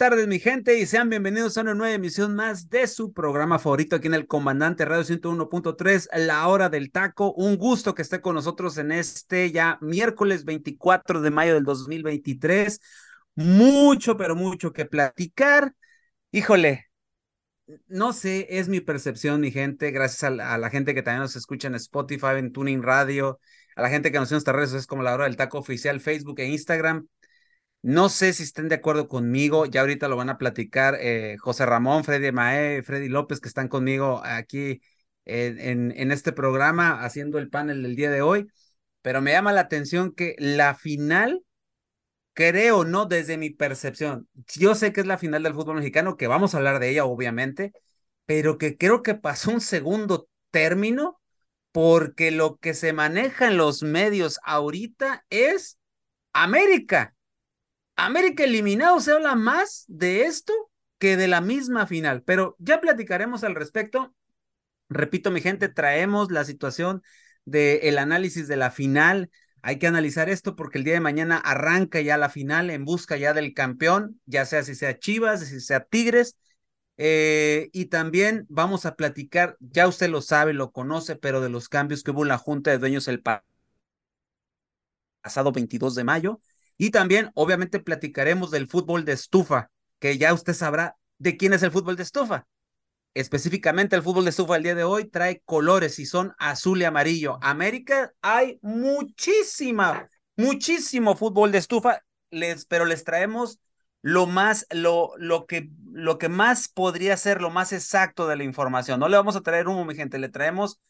Tardes, mi gente, y sean bienvenidos a una nueva emisión más de su programa favorito aquí en el Comandante Radio 101.3, La Hora del Taco. Un gusto que esté con nosotros en este ya miércoles 24 de mayo del 2023. Mucho, pero mucho que platicar. Híjole, no sé, es mi percepción, mi gente, gracias a la, gente que también nos escucha en Spotify, en Tuning Radio, a la gente que nos sigue en nuestras redes es como La Hora del Taco Oficial, Facebook e Instagram no sé si estén de acuerdo conmigo, ya ahorita lo van a platicar eh, José Ramón, Freddy Mae, Freddy López, que están conmigo aquí en, en, este programa haciendo el panel del día de hoy, pero me llama la atención que la final, creo, no desde mi percepción, yo sé que es la final del fútbol mexicano, que vamos a hablar de ella, obviamente, pero que creo que pasó un segundo término porque lo que se maneja en los medios ahorita es América América eliminado se habla más de esto que de la misma final, pero ya platicaremos al respecto. Repito, mi gente, traemos la situación del el análisis de la final. Hay que analizar esto porque el día de mañana arranca ya la final en busca ya del campeón, ya sea si sea Chivas, si sea Tigres. Eh, y también vamos a platicar, ya usted lo sabe, lo conoce, pero de los cambios que hubo en la Junta de Dueños el pasado 22 de mayo. Y también, obviamente, platicaremos del fútbol de estufa, que ya usted sabrá de quién es el fútbol de estufa. Específicamente el fútbol de estufa el día de hoy trae colores y son azul y amarillo. América hay muchísima, muchísimo fútbol de estufa, pero les traemos lo más, lo, lo, que, lo que más podría ser lo más exacto de la información. No le vamos a traer humo, mi gente, le traemos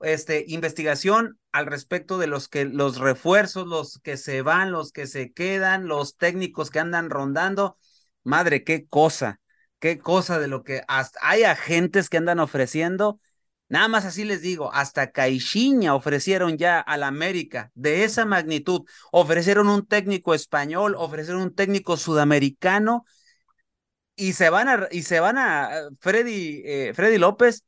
este, investigación al respecto de los que los refuerzos, los que se van, los que se quedan, los técnicos que andan rondando. Madre, qué cosa, qué cosa de lo que hasta hay agentes que andan ofreciendo. Nada más así les digo, hasta Caixinha ofrecieron ya al América de esa magnitud. Ofrecieron un técnico español, ofrecieron un técnico sudamericano y se van a, y se van a Freddy, eh, Freddy López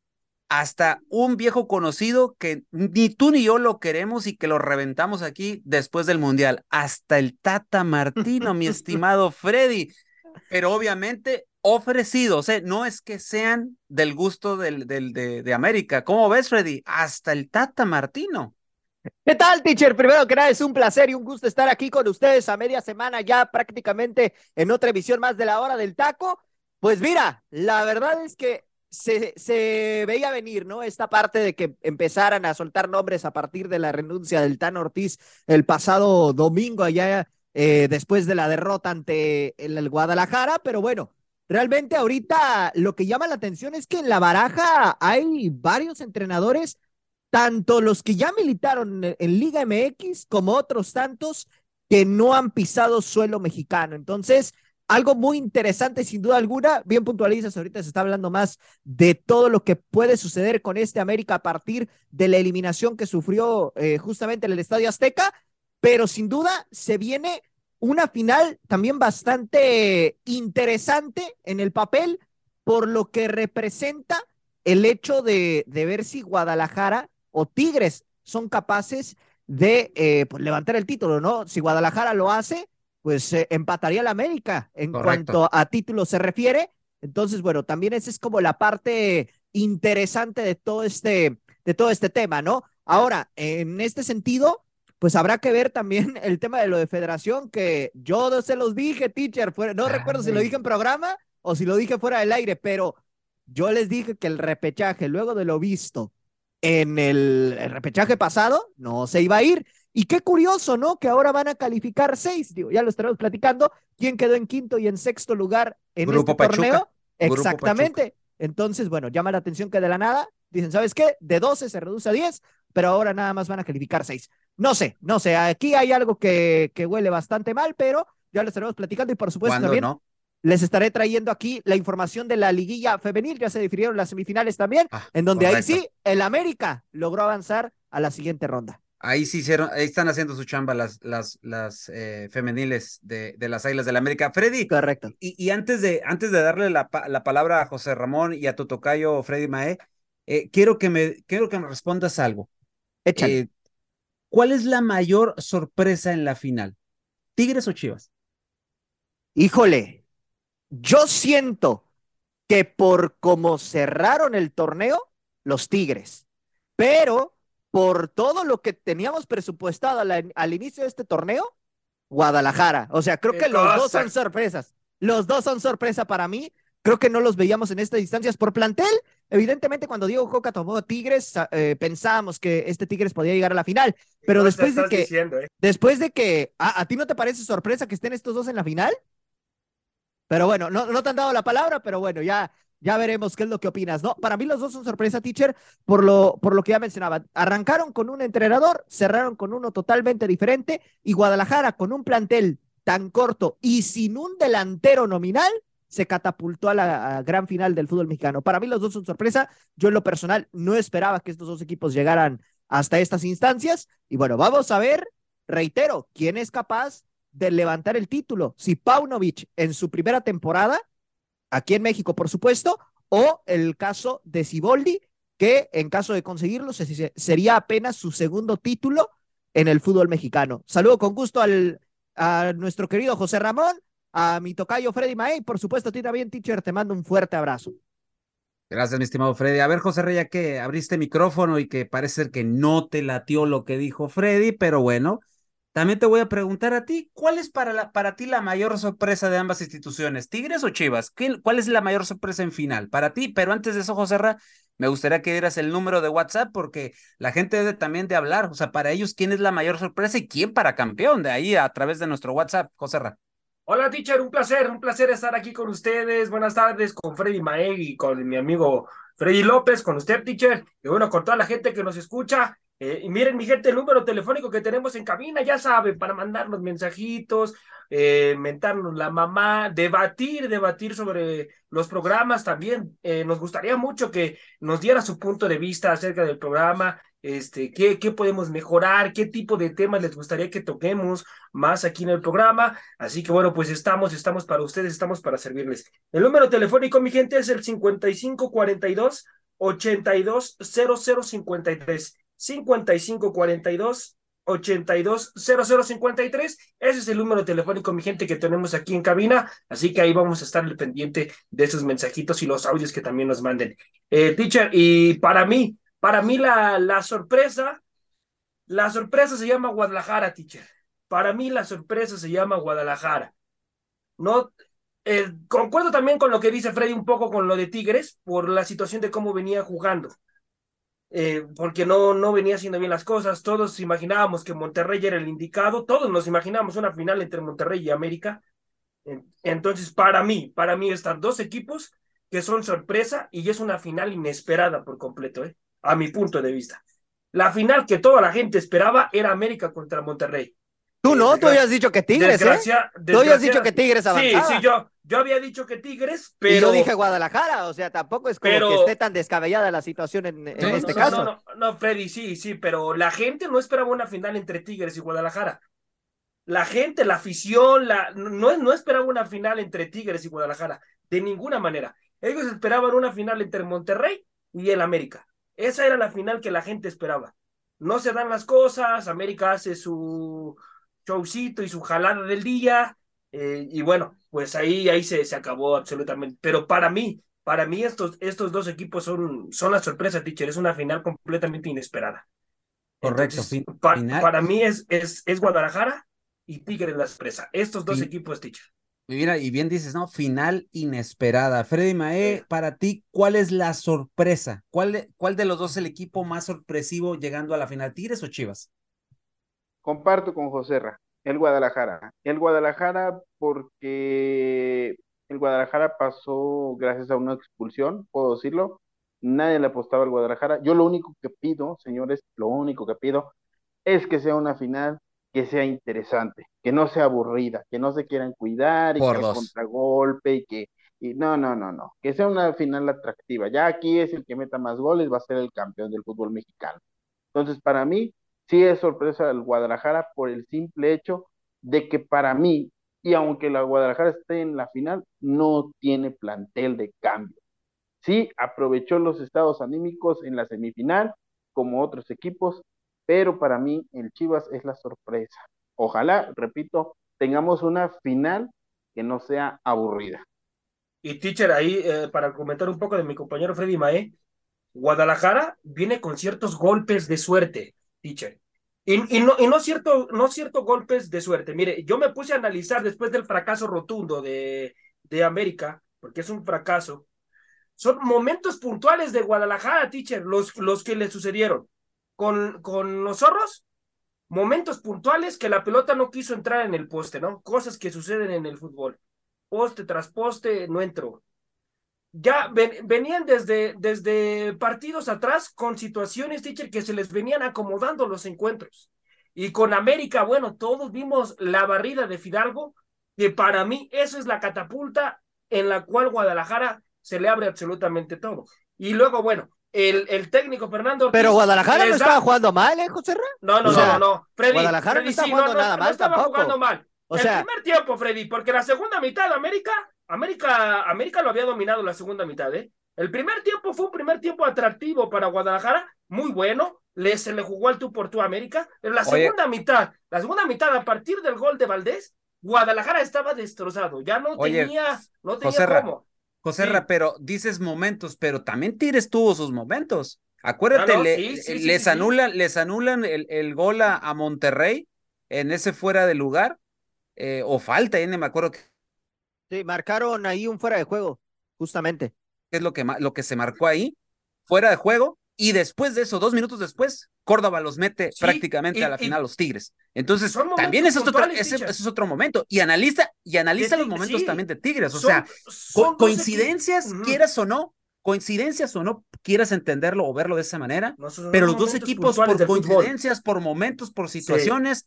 hasta un viejo conocido que ni tú ni yo lo queremos y que lo reventamos aquí después del Mundial. Hasta el Tata Martino, mi estimado Freddy. Pero obviamente ofrecidos, ¿eh? no es que sean del gusto del, del, de, de América. ¿Cómo ves, Freddy? Hasta el Tata Martino. ¿Qué tal, teacher? Primero que nada, es un placer y un gusto estar aquí con ustedes a media semana ya prácticamente en otra emisión más de la hora del taco. Pues mira, la verdad es que se, veía venir, ¿no? Esta parte de que empezaran a soltar nombres a partir de la renuncia del Tan Ortiz el pasado domingo, allá eh, después de la derrota ante el, Guadalajara, pero bueno, realmente ahorita lo que llama la atención es que en la baraja hay varios entrenadores, tanto los que ya militaron en Liga MX como otros tantos que no han pisado suelo mexicano. Entonces, algo muy interesante, sin duda alguna. Bien puntualizas, ahorita se está hablando más de todo lo que puede suceder con este América a partir de la eliminación que sufrió eh, justamente en el Estadio Azteca, pero sin duda se viene una final también bastante interesante en el papel por lo que representa el hecho de, de ver si Guadalajara o Tigres son capaces de eh, pues, levantar el título, ¿no? Si Guadalajara lo hace, pues eh, empataría la América en cuanto a título se refiere. Entonces, bueno, también esa es como la parte interesante de todo este, de todo este tema, ¿no? Ahora, en este sentido, pues habrá que ver también el tema de lo de federación, que yo se los dije, teacher, no recuerdo si lo dije en programa o si lo dije fuera del aire, pero yo les dije que el repechaje, luego de lo visto en el repechaje pasado, no se iba a ir. Y qué curioso, ¿no? Que ahora van a calificar seis, digo, ya lo estaremos platicando. ¿Quién quedó en quinto y en sexto lugar en este torneo? Exactamente. Entonces, bueno, llama la atención que de la nada dicen, ¿sabes qué? De 12 se reduce a 10, pero ahora nada más van a calificar seis. No sé, no sé, aquí hay algo que, que huele bastante mal, pero ya lo estaremos platicando y por supuesto también no? les estaré trayendo aquí la información de la liguilla femenil, ya se defirieron las semifinales también, ah, en donde ahí sí, el América logró avanzar a la siguiente ronda. Ahí sí hicieron, ahí están haciendo su chamba las, las, las eh, femeniles de, de, las Águilas del la América. Freddy. Correcto. Y, y, antes, de, antes de darle la, la, palabra a José Ramón y a tu tocayo Freddy Mae, eh, quiero, que me, quiero que me respondas algo. Échale. Eh, ¿Cuál es la mayor sorpresa en la final? ¿Tigres o Chivas? Híjole, yo siento que por cómo cerraron el torneo, los Tigres, pero por todo lo que teníamos presupuestado al, inicio de este torneo, Guadalajara. O sea, creo que los dos son sorpresas. Los dos son sorpresa para mí. Creo que no los veíamos en estas distancias por plantel. Evidentemente, cuando Diego Coca tomó Tigres, eh, pensábamos que este Tigres podía llegar a la final. Pero después de que, eh. después de que, ¿a, ti no te parece sorpresa que estén estos dos en la final? Pero bueno, no, no te han dado la palabra, pero bueno, ya, ya veremos qué es lo que opinas, ¿no? Para mí los dos son sorpresa, teacher, por lo, por lo que ya mencionaba. Arrancaron con un entrenador, cerraron con uno totalmente diferente y Guadalajara con un plantel tan corto y sin un delantero nominal, se catapultó a la gran final del fútbol mexicano. Para mí los dos son sorpresa. Yo en lo personal no esperaba que estos dos equipos llegaran hasta estas instancias. Y bueno, vamos a ver, reitero, quién es capaz de levantar el título. Si Paunovic en su primera temporada aquí en México, por supuesto, o el caso de Siboldi, que en caso de conseguirlo sería apenas su segundo título en el fútbol mexicano. Saludo con gusto al, a nuestro querido José Ramón, a mi tocayo Freddy May, por supuesto a ti también, teacher, te mando un fuerte abrazo. Gracias, mi estimado Freddy. A ver, José Rey, que abriste micrófono y que parece que no te latió lo que dijo Freddy, pero bueno, también te voy a preguntar a ti, ¿cuál es para, la, para ti la mayor sorpresa de ambas instituciones? ¿Tigres o Chivas? ¿Cuál es la mayor sorpresa en final para ti? Pero antes de eso, José Ra, me gustaría que dieras el número de WhatsApp porque la gente debe también de hablar. O sea, para ellos, ¿quién es la mayor sorpresa y quién para campeón? De ahí a través de nuestro WhatsApp, José Ra. Hola, teacher, un placer, un placer estar aquí con ustedes. Buenas tardes con Freddy Maeg y con mi amigo Freddy López, con usted, teacher, y bueno, con toda la gente que nos escucha. Eh, y miren, mi gente, el número telefónico que tenemos en cabina, ya saben, para mandarnos mensajitos, eh, mentarnos la mamá, debatir, debatir sobre los programas también. Eh, nos gustaría mucho que nos diera su punto de vista acerca del programa, este, qué, qué podemos mejorar, qué tipo de temas les gustaría que toquemos más aquí en el programa. Así que bueno, pues estamos, estamos para ustedes, estamos para servirles. El número telefónico, mi gente, es el 5542 820053. 5542 820053. Ese es el número telefónico, mi gente, que tenemos aquí en cabina. Así que ahí vamos a estar al pendiente de esos mensajitos y los audios que también nos manden. Eh, teacher, y para mí, para mí la, la sorpresa, la sorpresa se llama Guadalajara, teacher. Para mí la sorpresa se llama Guadalajara. No, eh, concuerdo también con lo que dice Freddy un poco con lo de Tigres por la situación de cómo venía jugando. Eh, porque no, no venía haciendo bien las cosas. Todos imaginábamos que Monterrey era el indicado, todos nos imaginábamos una final entre Monterrey y América. Entonces, para mí, para mí están dos equipos que son sorpresa y es una final inesperada por completo, ¿eh? a mi punto de vista. La final que toda la gente esperaba era América contra Monterrey. Tú no, tú habías dicho que Tigres, ¿eh? Tú habías dicho que Tigres avanzaba. Sí, sí, yo, yo había dicho que Tigres, pero... Y yo dije Guadalajara, o sea, tampoco es como que esté tan descabellada la situación en, este caso. No, no, no, Freddy, sí, sí, pero la gente no esperaba una final entre Tigres y Guadalajara. La gente, la afición, la, no, no esperaba una final entre Tigres y Guadalajara, de ninguna manera. Ellos esperaban una final entre Monterrey y el América. Esa era la final que la gente esperaba. No se dan las cosas, América hace su showcito y su jalada del día, eh, y bueno, pues ahí, ahí se, se acabó absolutamente. Pero para mí, para mí estos, estos dos equipos son, son la sorpresa, teacher, es una final completamente inesperada. Correcto. para mí es, es, es Guadalajara y Tigres la sorpresa. Estos dos equipos, teacher. Mira, y bien dices, ¿no? Final inesperada. Freddy Mae, para ti, ¿cuál es la sorpresa? ¿Cuál de, ¿Cuál de los dos es el equipo más sorpresivo llegando a la final? ¿Tigres o Chivas? Comparto con José Ra, el Guadalajara. El Guadalajara porque el Guadalajara pasó gracias a una expulsión, puedo decirlo. Nadie le apostaba al Guadalajara. Yo lo único que pido, señores, lo único que pido es que sea una final que sea interesante, que no sea aburrida, que no se quieran cuidar y Por que dos. contragolpe y que y no, no, no, no, que sea una final atractiva. Ya aquí es el que meta más goles, va a ser el campeón del fútbol mexicano. Entonces, para mí, sí es sorpresa el Guadalajara por el simple hecho de que para mí, y aunque la Guadalajara esté en la final, no tiene plantel de cambio. Sí, aprovechó los estados anímicos en la semifinal, como otros equipos, pero para mí el Chivas es la sorpresa. Ojalá, repito, tengamos una final que no sea aburrida. Y teacher, ahí eh, para comentar un poco de mi compañero Freddy Mae, Guadalajara viene con ciertos golpes de suerte, teacher. Y, y, no, y no, cierto, no cierto golpes de suerte. Mire, yo me puse a analizar después del fracaso rotundo de, de América, porque es un fracaso. Son momentos puntuales de Guadalajara, teacher, los, los que le sucedieron. Con, con los zorros, momentos puntuales que la pelota no quiso entrar en el poste, ¿no? Cosas que suceden en el fútbol poste tras poste, no entró. Ya ven, venían desde, desde partidos atrás con situaciones, teacher, que se les venían acomodando los encuentros. Y con América, bueno, todos vimos la barrida de Fidalgo, que para mí eso es la catapulta en la cual Guadalajara se le abre absolutamente todo. Y luego, bueno, el, el técnico Fernando. Ortiz Pero Guadalajara no estaba jugando mal, ¿eh, José No, no, o sea, no, no. Freddy, Guadalajara Freddy, no estaba sí, jugando no, nada no, mal no estaba tampoco. jugando mal. O el sea, primer tiempo, Freddy, porque la segunda mitad, América, América, América lo había dominado la segunda mitad, ¿eh? El primer tiempo fue un primer tiempo atractivo para Guadalajara, muy bueno, le, se le jugó al tú por tú a América, pero la Oye. segunda mitad, la segunda mitad, a partir del gol de Valdés, Guadalajara estaba destrozado, ya no Oye, tenía, no tenía Joserra, cómo. Joserra, Sí. pero dices momentos, pero también Tigres tuvo sus momentos. Acuérdate, no, le- sí, sí, sí, les, anulan, les anulan el, el gol a, a Monterrey en ese fuera de lugar, eh, o falta, ya ni me acuerdo qué sí, marcaron ahí un fuera de juego, justamente. es lo que, lo que se marcó ahí, fuera de juego, y después de eso, dos minutos después, Córdoba los mete Sí, prácticamente y- a la y- final los Tigres. Entonces, también es, otro, ese, es otro momento. Y analiza, y analiza De los momentos sí. también de Tigres. O Son- sea, son co- coincidencias, quieras o no, coincidencias o no quieras entenderlo o verlo de esa manera, No, pero los dos equipos por fútbol. coincidencias, por momentos, por situaciones,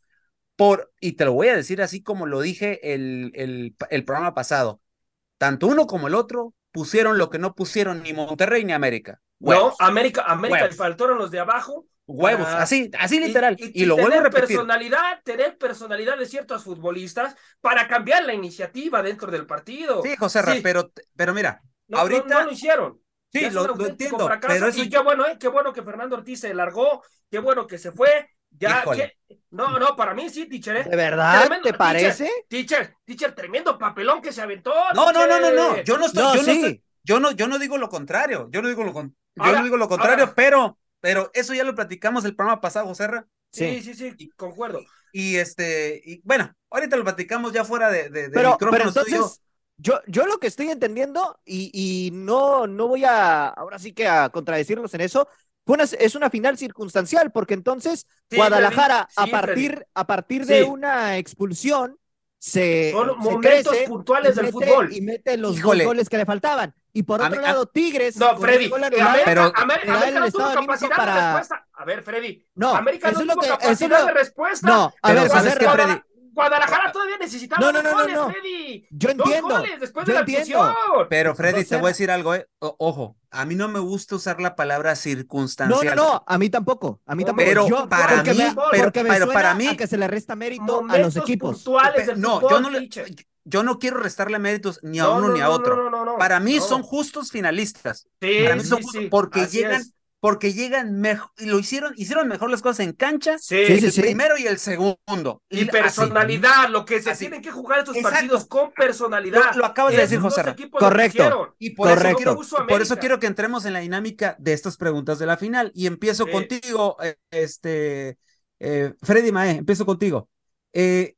por, y te lo voy a decir así como lo dije el, el, el programa pasado, tanto uno como el otro pusieron lo que no pusieron ni Monterrey ni América. Huevos, No, América, América le faltaron los de abajo. huevos, para- así, así literal. Y, y lo vuelvo a tener repetir. personalidad, tener personalidad de ciertos futbolistas para cambiar la iniciativa dentro del partido. Sí, José Sí, pero, pero mira, no, ahorita- no, no lo hicieron. sí, lo, lo entiendo, fracaso, pero eso y qué bueno, ¿eh? Qué bueno que Fernando Ortiz se largó, qué bueno que se fue. Ya, no, no, para mí sí, teacher, ¿eh? ¿De verdad? Tremendo- ¿Te teacher, parece? Teacher, teacher, tremendo papelón que se aventó. No, no, no, no, no. Yo no estoy, No, yo no estoy- yo no, yo no digo lo contrario. Yo no digo lo, con- yo Ahora- no digo lo contrario, ahora- pero, pero eso ya lo platicamos el programa pasado, José Ra. Sí, sí, sí, concuerdo. Y este, y bueno, ahorita lo platicamos ya fuera de, de, de Pero, pero y yo. entonces, yo, yo lo que estoy entendiendo, y, y no, no voy a, ahora sí que a contradecirlos en eso, una- es una final circunstancial, porque entonces Sí, Guadalajara, Freddy, a sí, partir, a partir de Sí. una expulsión, se, Son se momentos crece puntuales del mete- fútbol. Y mete los Híjole. dos goles que le faltaban. Y por A otro mí- lado, Tigres. No, Freddy, Pero- para- de respuesta. A ver, Freddy, No, América no es tuvo lo que- capacidad lo- de respuesta. No, a Pero ver, ¿sabes qué, Freddy? Guadalajara todavía necesitaba No, no, dos no, no, goles, no. Freddy. Yo Dos entiendo, goles después yo de la entiendo. Pero Freddy, te voy a decir algo, eh. O- ojo, a mí no me gusta usar la palabra No, circunstancial. no, no, a mí tampoco, a mí tampoco. Pero Yo- para mí, me, pero- porque me pero suena para mí- a que se le resta mérito a los equipos. del no, fútbol, yo no, le- yo no quiero restarle méritos ni a No, uno no, ni a no, otro. no, no, no, Para mí no. son justos finalistas. Sí, Para mí sí, son sí, justos porque así llegan, es. Porque llegan mejor, y lo hicieron, hicieron mejor las cosas en cancha, Sí, Sí, sí, el sí. primero y el segundo. Y personalidad, lo que se Así. tienen que jugar estos Exacto. partidos con personalidad. Lo- lo acabas de decir, José Correcto. Y por eso, Correcto. quiero, Puso por eso quiero que entremos en la dinámica de estas preguntas de la final. Y empiezo Sí. contigo, eh, este, eh, Freddy Mae, empiezo contigo. Eh,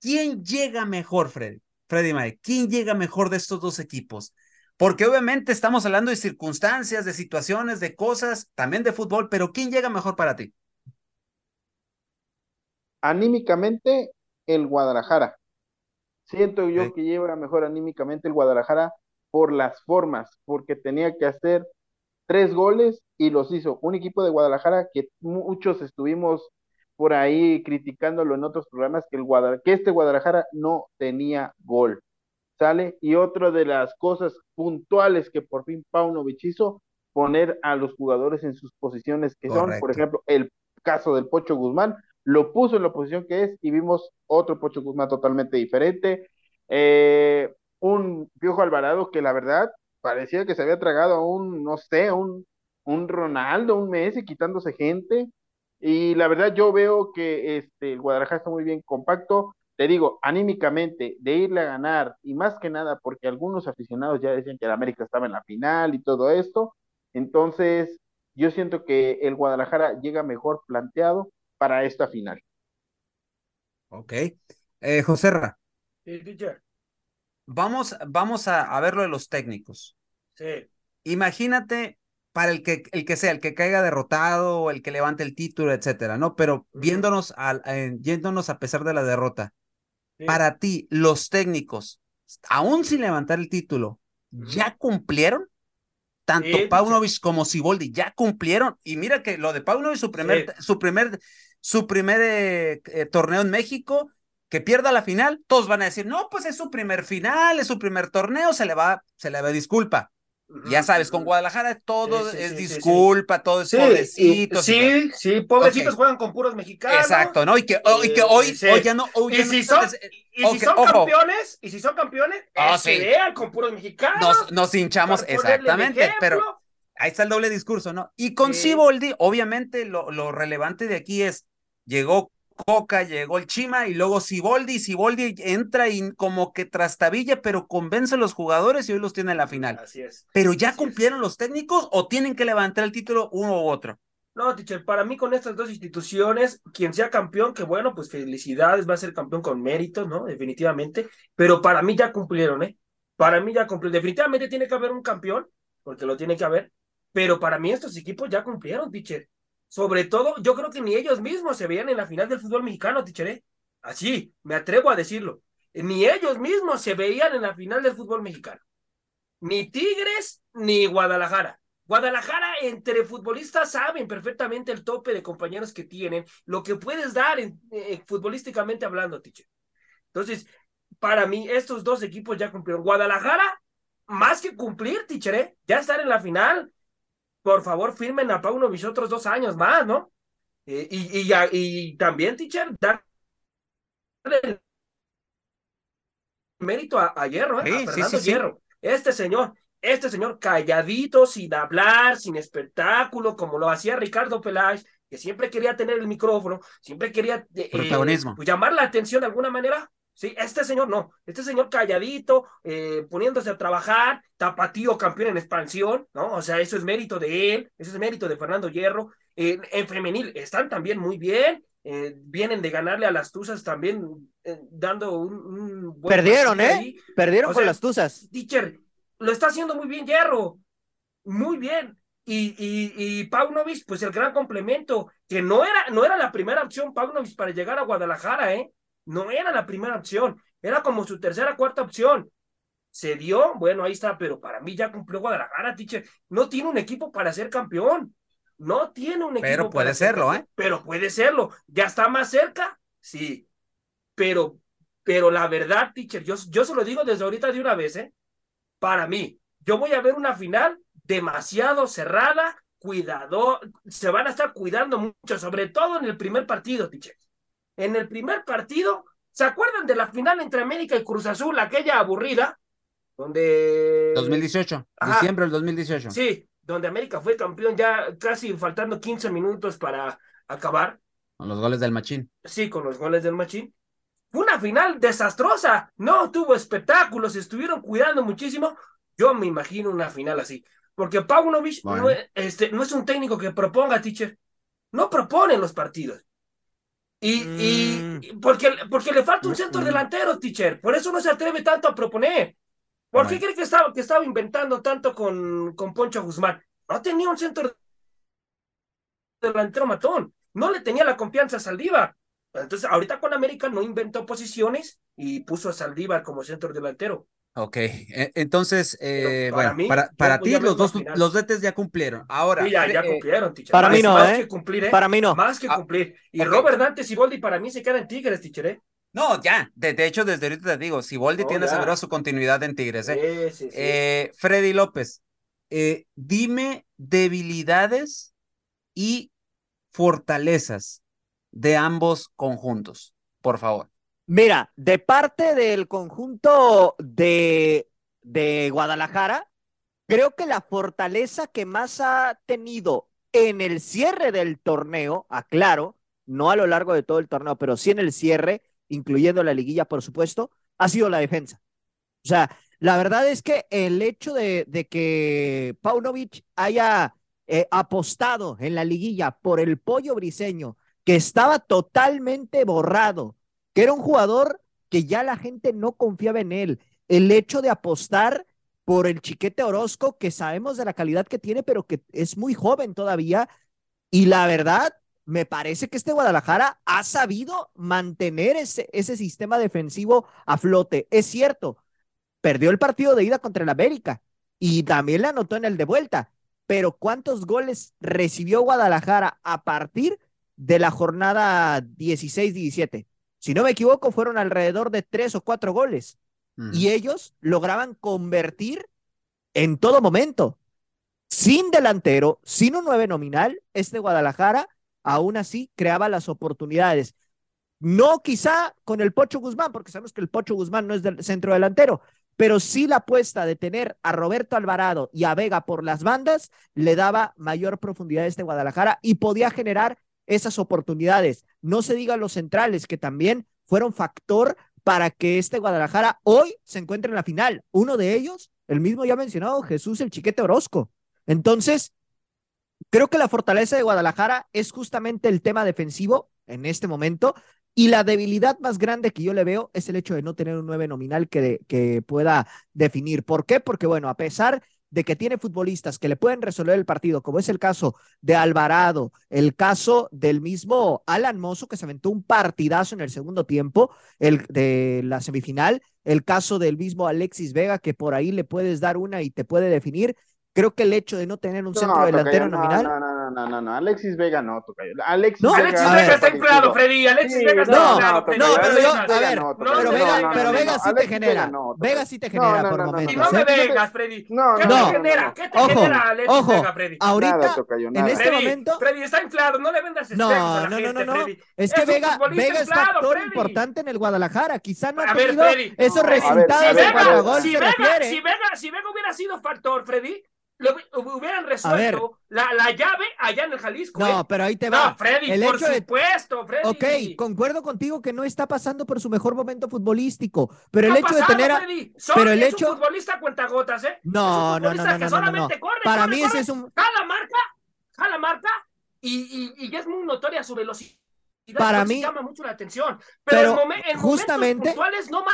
¿Quién llega mejor, Freddy? Freddy Mae, ¿quién llega mejor de estos dos equipos? Porque obviamente estamos hablando de circunstancias, de situaciones, de cosas, también de fútbol, pero ¿quién llega mejor para ti? Anímicamente, el Guadalajara. Siento yo que lleva mejor anímicamente el Guadalajara por las formas, porque tenía que hacer tres goles y los hizo. Un equipo de Guadalajara que muchos estuvimos por ahí criticándolo en otros programas que, el que este Guadalajara no tenía gol. ¿Sale? Y otra de las cosas puntuales que por fin Paunovic hizo, poner a los jugadores en sus posiciones que son, por ejemplo, el caso del Pocho Guzmán, lo puso en la posición que es y vimos otro Pocho Guzmán totalmente diferente. Eh, un Piojo Alvarado que la verdad parecía que se había tragado a un, no sé, un, un Ronaldo, un Messi quitándose gente. Y la verdad yo veo que este, el Guadalajara está muy bien compacto. Te digo, anímicamente, de irle a ganar, y más que nada porque algunos aficionados ya decían que el América estaba en la final y todo esto. Entonces, yo siento que el Guadalajara llega mejor planteado para esta final. Ok. Eh, José Ra. Sí, Vamos, vamos a, a ver lo de los técnicos. Sí. Imagínate para el que, el que sea, el que caiga derrotado, el que levante el título, etcétera, ¿no? Pero viéndonos, al, eh, yéndonos a pesar de la derrota, para ti, los técnicos, aún sin levantar el título, ¿ya cumplieron? Tanto Paunovic como Siboldi ya cumplieron. Y mira que lo de Paunovic, su primer, su primer, su primer eh, eh, torneo en México, que pierda la final, todos van a decir, no, pues es su primer final, es su primer torneo, se le va, se le va disculpa. Ya sabes, con Guadalajara todo es disculpa, todo es pobrecito. Sí, sí, pobrecitos juegan con puros mexicanos. Exacto, ¿no? Y que, y que hoy, hoy ya no. y, si son, y si son campeones, y si son campeones, oh, con puros mexicanos. Nos, nos hinchamos, exactamente, pero ahí está el doble discurso, ¿no? Y con Siboldi, obviamente, lo, lo relevante de aquí es, llegó Coca, llegó el Chima y luego Siboldi, Siboldi entra y como que trastabilla, pero convence a los jugadores y hoy los tiene en la final. Así es. Pero ya cumplieron los técnicos o tienen que levantar el título uno u otro. No, teacher, para mí con estas dos instituciones, quien sea campeón, que bueno, pues felicidades, va a ser campeón con méritos, ¿no? Definitivamente, pero para mí ya cumplieron, ¿eh? Para mí ya cumplieron. Definitivamente tiene que haber un campeón, porque lo tiene que haber, pero para mí estos equipos ya cumplieron, teacher. Sobre todo, yo creo que ni ellos mismos se veían en la final del fútbol mexicano, Tichere. Así, me atrevo a decirlo. Ni ellos mismos se veían en la final del fútbol mexicano. Ni Tigres, ni Guadalajara. Guadalajara, entre futbolistas, saben perfectamente el tope de compañeros que tienen, lo que puedes dar en, eh, futbolísticamente hablando, Tiche. Entonces, para mí, estos dos equipos ya cumplieron. Guadalajara, más que cumplir, Tichere, ya estar en la final, por favor firmen a Paunovic otros dos años más, ¿no? Eh, y, y, y, también, teacher, darle mérito a, Hierro, ¿eh? a Fernando Hierro. Este señor, este señor calladito, sin hablar, sin espectáculo, como lo hacía Ricardo Peláez, que siempre quería tener el micrófono, siempre quería eh, Protagonismo. Pues, llamar la atención de alguna manera. Sí, este señor no, este señor calladito, eh, poniéndose a trabajar, tapatío campeón en expansión, ¿no? O sea, eso es mérito de él, eso es mérito de Fernando Hierro. en femenil están también muy bien, eh, vienen de ganarle a las Tuzas también, eh, dando un, buen Perdieron, ¿eh? Perdieron con las Tuzas. Teacher, lo está haciendo muy bien Hierro, muy bien. Y, y, y Paunovic, pues el gran complemento, que no era, no era la primera opción Paunovic para llegar a Guadalajara, ¿eh? No era la primera opción, era como su tercera, cuarta opción. Se dio, bueno, ahí está, pero para mí ya cumplió Guadalajara, teacher. No tiene un equipo para ser campeón. No tiene un equipo. Pero puede serlo, ¿eh? Pero puede serlo. ¿Ya está más cerca? Sí. Pero, pero la verdad, teacher, yo, yo se lo digo desde ahorita de una vez, ¿eh? Para mí, yo voy a ver una final demasiado cerrada, cuidado, se van a estar cuidando mucho, sobre todo en el primer partido, teacher en el primer partido, ¿se acuerdan de la final entre América y Cruz Azul, aquella aburrida? Donde... 2018, diciembre del 2018. Sí, donde América fue campeón ya casi faltando 15 minutos para acabar. Con los goles del Machín. Sí, con los goles del Machín. Fue una final desastrosa, no tuvo espectáculos, estuvieron cuidando muchísimo. Yo me imagino una final así, porque Paunovic no, este, no es un técnico que proponga, teacher. No propone los partidos. Y, y mm. porque, porque le falta un centro delantero, teacher. Por eso no se atreve tanto a proponer. ¿Por qué cree que estaba, que estaba inventando tanto con, con Poncho Guzmán? No tenía un centro delantero matón. No le tenía la confianza a Saldívar. Entonces, ahorita con América no inventó posiciones y puso a Saldívar como centro delantero. Ok, e, entonces, eh, para bueno, mí, para, para ti los dos, final. los DTs ya cumplieron. Ahora, Sí, ya, ya eh, cumplieron, teacher. para Más- mí no, Más ¿eh? que cumplir, ¿eh? Para mí no. Más que Ah, cumplir. Y ok. Robert Dante Siboldi para mí se queda en Tigres, teacher, ¿eh? no, ya, de, de hecho, desde ahorita te digo, si Boldi No, tiene asegurada su continuidad en Tigres, ¿eh? Sí, sí, sí. Eh, Freddy López, eh, dime debilidades y fortalezas de ambos conjuntos, por favor. Mira, de parte del conjunto de, de Guadalajara, creo que la fortaleza que más ha tenido en el cierre del torneo, aclaro, no a lo largo de todo el torneo, pero sí en el cierre, incluyendo la liguilla, por supuesto, ha sido la defensa. O sea, la verdad es que el hecho de, de que Paunovic haya eh, apostado en la liguilla por el pollo briseño, que estaba totalmente borrado, que era un jugador que ya la gente no confiaba en él, el hecho de apostar por el chiquete Orozco, que sabemos de la calidad que tiene, pero que es muy joven todavía, y la verdad, me parece que este Guadalajara ha sabido mantener ese, ese sistema defensivo a flote. Es cierto, perdió el partido de ida contra el América y también le anotó en el de vuelta. Pero ¿cuántos goles recibió Guadalajara a partir de la jornada 16-17? Si no me equivoco, fueron alrededor de tres o cuatro goles. Y ellos lograban convertir en todo momento. Sin delantero, sin un nueve nominal, este Guadalajara aún así creaba las oportunidades. No quizá con el Pocho Guzmán, porque sabemos que el Pocho Guzmán no es del centro delantero, pero sí la apuesta de tener a Roberto Alvarado y a Vega por las bandas le daba mayor profundidad a este Guadalajara y podía generar esas oportunidades. No se diga los centrales, que también fueron factor para que este Guadalajara hoy se encuentre en la final. Uno de ellos, el mismo ya mencionado, Jesús el Chiquete Orozco. Entonces, creo que la fortaleza de Guadalajara es justamente el tema defensivo en este momento. Y la debilidad más grande que yo le veo es el hecho de no tener un nueve nominal que, que pueda definir. ¿Por qué? Porque, bueno, a pesar de que tiene futbolistas que le pueden resolver el partido, como es el caso de Alvarado, el caso del mismo Alan Mozo, que se aventó un partidazo en el segundo tiempo el, de la semifinal, el caso del mismo Alexis Vega, que por ahí le puedes dar una y te puede definir. Creo que el hecho de no tener un centro delantero nominal. No, no, no, no, no, no, Alexis Vega no, Tocayo. Alexis No, Vega, Alexis Vega está inflado, Freddy. Alexis Sí, Vega está no, inflado, no. No, pero yo, a Vega ver, no, pero Vega, no, no, pero no, Vega no, sí te genera. Vega no, Vega Tocayo. sí te No, genera no, por no, no, momentos. Y no, no me ¿eh? vengas, Freddy. No, ¿Qué no, te no, genera? ¿Qué te Ojo, genera Alexis ojo, Vega, Freddy? ahorita, Nada, Tocayo, en este Freddy, momento, Freddy está inflado, no le vendas No, espejos a la no, no, gente, no. Es que Vega, es factor importante en el Guadalajara. Quizá no ha A ver, tenido Freddy, esos resultados gol si Vega hubiera sido factor, Freddy, lo hu- hubieran resuelto la, la llave allá en el Jalisco. No, ¿eh? pero ahí te No, va. Freddy, el por hecho de supuesto, Freddy. Ok, concuerdo contigo que no está pasando por su mejor momento futbolístico, pero No el hecho de pasado, tener a... Pero el hecho- un futbolista cuentagotas, ¿eh? No, no, no, no, que no, no, no. corre, Para corre, mí corre, ese es un... jala marca, jala marca y, y, y es muy notoria su velocidad. Para mí- llama mucho la atención. Pero, pero en, momen- en justamente- no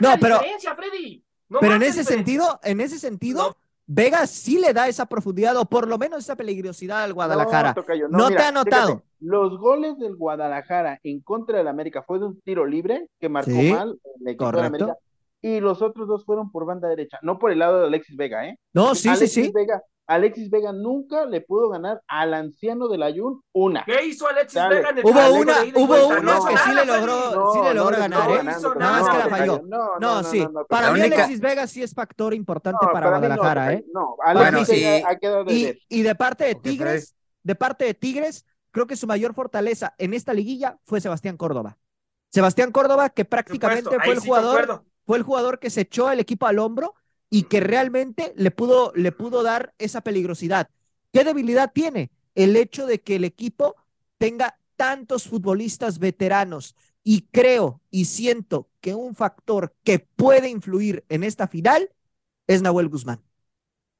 No, pero- Freddy. No Pero en ese sentido, en ese sentido, No. Vega sí le da esa profundidad o por lo menos esa peligrosidad al Guadalajara. No, Tocayo, No te ha notado. fíjate, los goles del Guadalajara en contra del América fue de un tiro libre que marcó Sí, mal el equipo de. América. Y los otros dos fueron por banda derecha, no por el lado de Alexis Vega, ¿eh? No, sí, sí, Alexis sí. Vega, Alexis Vega nunca le pudo ganar al anciano del Ayun una. ¿Qué hizo Alexis Dale. Vega en el Hubo partido una, hubo una No que sí le logró, sí le logró ganar, ¿eh? ganando. Nada más que la falló. No, No, sí. no, para mí única- Alexis Vega sí es factor importante No, para para Guadalajara, ¿eh? No, Alexis Bueno, Vega sí. ha quedado de Y, de parte de Tigres, de parte de Tigres, creo que su mayor fortaleza en esta liguilla fue Sebastián Córdoba. Sebastián Córdoba, que prácticamente fue el jugador, fue el jugador que se echó el equipo al hombro y que realmente le pudo, le pudo dar esa peligrosidad. ¿Qué debilidad tiene? El hecho de que el equipo tenga tantos futbolistas veteranos. Y creo y siento que un factor que puede influir en esta final es Nahuel Guzmán.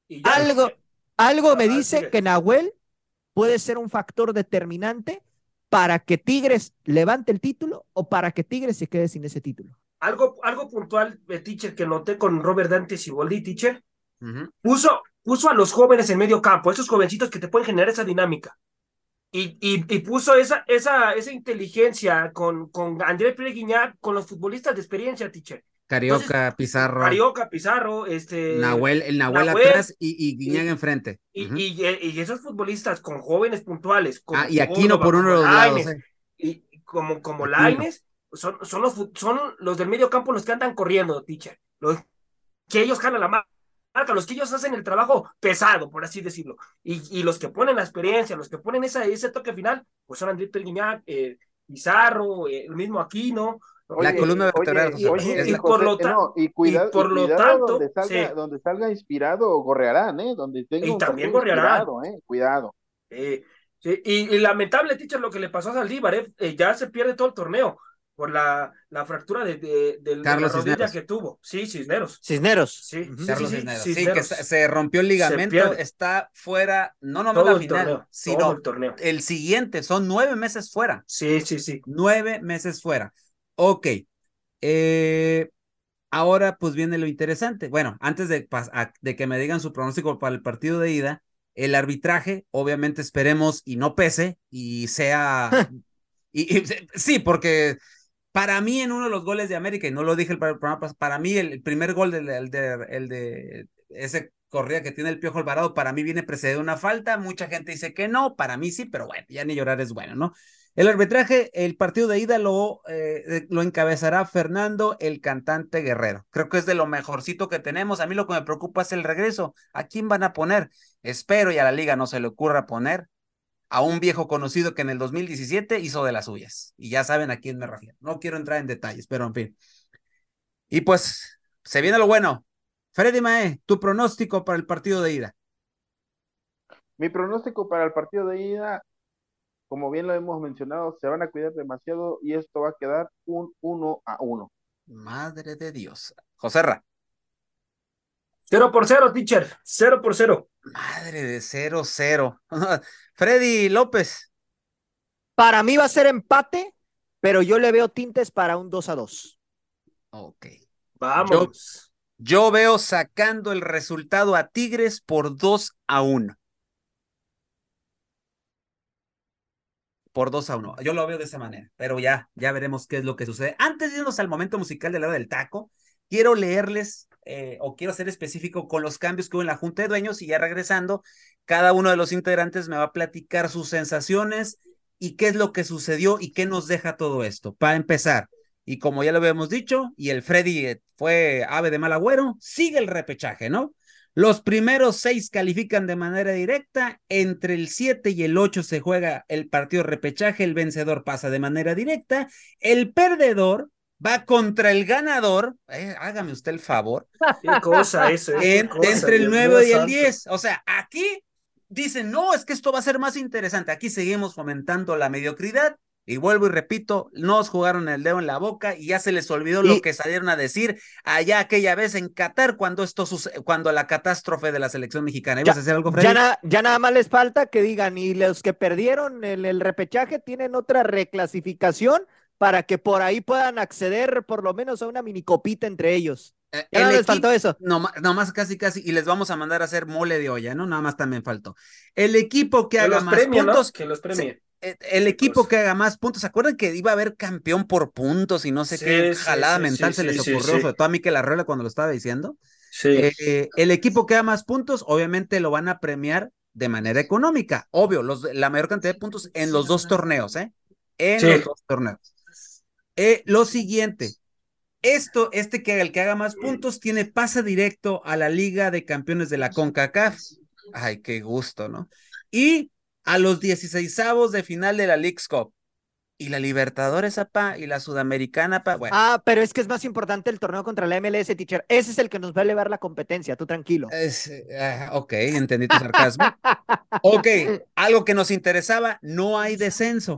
Y ya Algo, algo me Ah, dice que Nahuel puede ser un factor determinante para que Tigres levante el título o para que Tigres se quede sin ese título. Algo, algo puntual, eh, teacher, que noté con Robert Dante Siboldi, teacher, Ujú. puso, puso a los jóvenes en medio campo, esos jovencitos que te pueden generar esa dinámica. Y, y, y puso esa, esa, esa inteligencia con, con André Pérez Guiñac, con los futbolistas de experiencia, teacher. Carioca, Pizarro. Carioca, Pizarro, este. Nahuel, el Nahuel, atrás y, y Guiñaga enfrente. Y, y, esos futbolistas con jóvenes puntuales. Como ah, y Aquino por uno de los lados. Eh. Y como, como Laines, son, son, los, son los del medio campo los que andan corriendo, teacher. Los que ellos jalan la marca, los que ellos hacen el trabajo pesado, por así decirlo. Y, y los que ponen la experiencia, los que ponen esa, ese toque final, pues son Andrés Guiñac, eh, Pizarro, eh, el mismo Aquino. la columna vertebral. y, por lo, y, cuidado, por lo tanto, donde salga, donde salga inspirado Gorrearán, ¿eh? Donde tenga y también Gorrearán. ¿eh? Cuidado. Eh, y, lamentable, teacher, lo que le pasó a Saldívar, ¿eh? ¿eh? ya se pierde todo el torneo por la, la fractura de, de, la rodilla que tuvo. Sí, Cisneros. Cisneros. Sí, Carlos Cisneros. Sí, que se rompió el ligamento, está fuera, no no la final, sino el, torneo. el siguiente, son nueve meses fuera. Sí, sí, sí. Nueve meses fuera. Ok. Eh, ahora pues viene lo interesante. Bueno, antes de, de que me digan su pronóstico para el partido de ida, el arbitraje, obviamente esperemos y no pese y sea... y, sí, porque para mí, en uno de los goles de América, y no lo dije el programa, para mí el, primer gol del el de, el de ese corrida que tiene el Piojo Alvarado, para mí viene precedido una falta. Mucha gente dice que no, para mí sí, pero bueno, ya ni llorar es bueno, ¿no? El arbitraje, el partido de ida lo, eh, lo encabezará Fernando, el cantante guerrero. Creo que es de lo mejorcito que tenemos. A mí lo que me preocupa es el regreso. ¿A quién van a poner? Espero y a la liga no se le ocurra poner a un viejo conocido que en el 2017 hizo de las suyas. Y ya saben a quién me refiero. No quiero entrar en detalles, pero en fin. Y pues, se viene lo bueno. Freddy Mae, tu pronóstico para el partido de ida. Mi pronóstico para el partido de ida, como bien lo hemos mencionado, se van a cuidar demasiado y esto va a quedar un uno a uno. Madre de Dios. Joserra. Cero por cero, teacher. Cero por cero. Madre de cero, cero. Freddy López. Para mí va a ser empate, pero yo le veo tintes para un 2 a 2. Ok. Vamos. Yo, veo sacando el resultado a Tigres por 2 a 1. Por 2 a 1. Yo lo veo de esa manera, pero ya, ya veremos qué es lo que sucede. Antes de irnos al momento musical de la hora del taco, quiero leerles eh, o quiero ser específico con los cambios que hubo en la Junta de Dueños y ya regresando, cada uno de los integrantes me va a platicar sus sensaciones y qué es lo que sucedió y qué nos deja todo esto. Para empezar, y como ya lo habíamos dicho, y el Freddy eh, fue ave de mal agüero, sigue el repechaje, ¿no? Los primeros seis califican de manera directa, entre el 7 y el 8 se juega el partido repechaje, el vencedor pasa de manera directa, el perdedor va contra el ganador, eh, hágame usted el favor. Qué cosa eso. entre el 9 y el 10. O sea, aquí dicen, no, es que esto va a ser más interesante. Aquí seguimos fomentando la mediocridad. Y vuelvo y repito, nos jugaron el dedo en la boca y ya se les olvidó lo que salieron a decir allá aquella vez en Qatar cuando esto cuando la catástrofe de la selección mexicana. Ya, a hacer algo, ya, ya, nada más les falta que digan, y los que perdieron el, el repechaje tienen otra reclasificación para que por ahí puedan acceder por lo menos a una mini copita entre ellos. Eh, ya les faltó eso. No, más casi, casi, y les vamos a mandar a hacer mole de olla, ¿no? Nada más también faltó. El equipo que, haga más puntos. Que los premie. Eh, el equipo que haga más puntos, ¿se acuerdan que iba a haber campeón por puntos y no sé qué jalada mental se les ocurrió, sobre todo a mí que la rueda cuando lo estaba diciendo? Sí. Eh, el equipo que haga más puntos, obviamente lo van a premiar de manera económica, obvio, los, la mayor cantidad de puntos en los dos torneos, ¿eh? En los dos torneos. Eh, lo siguiente, esto, este que el que haga más puntos tiene pase directo a la Liga de Campeones de la CONCACAF. Ay, qué gusto, ¿no? Y a los 16 de final de la League's Cup. Y la Libertadores, apa, y la Sudamericana, pa. Bueno. Ah, pero es que es más importante el torneo contra la MLS, teacher. Ese es el que nos va a elevar la competencia, tú tranquilo. Es, ah, ok, entendí tu sarcasmo. ok, algo que nos interesaba, no hay descenso.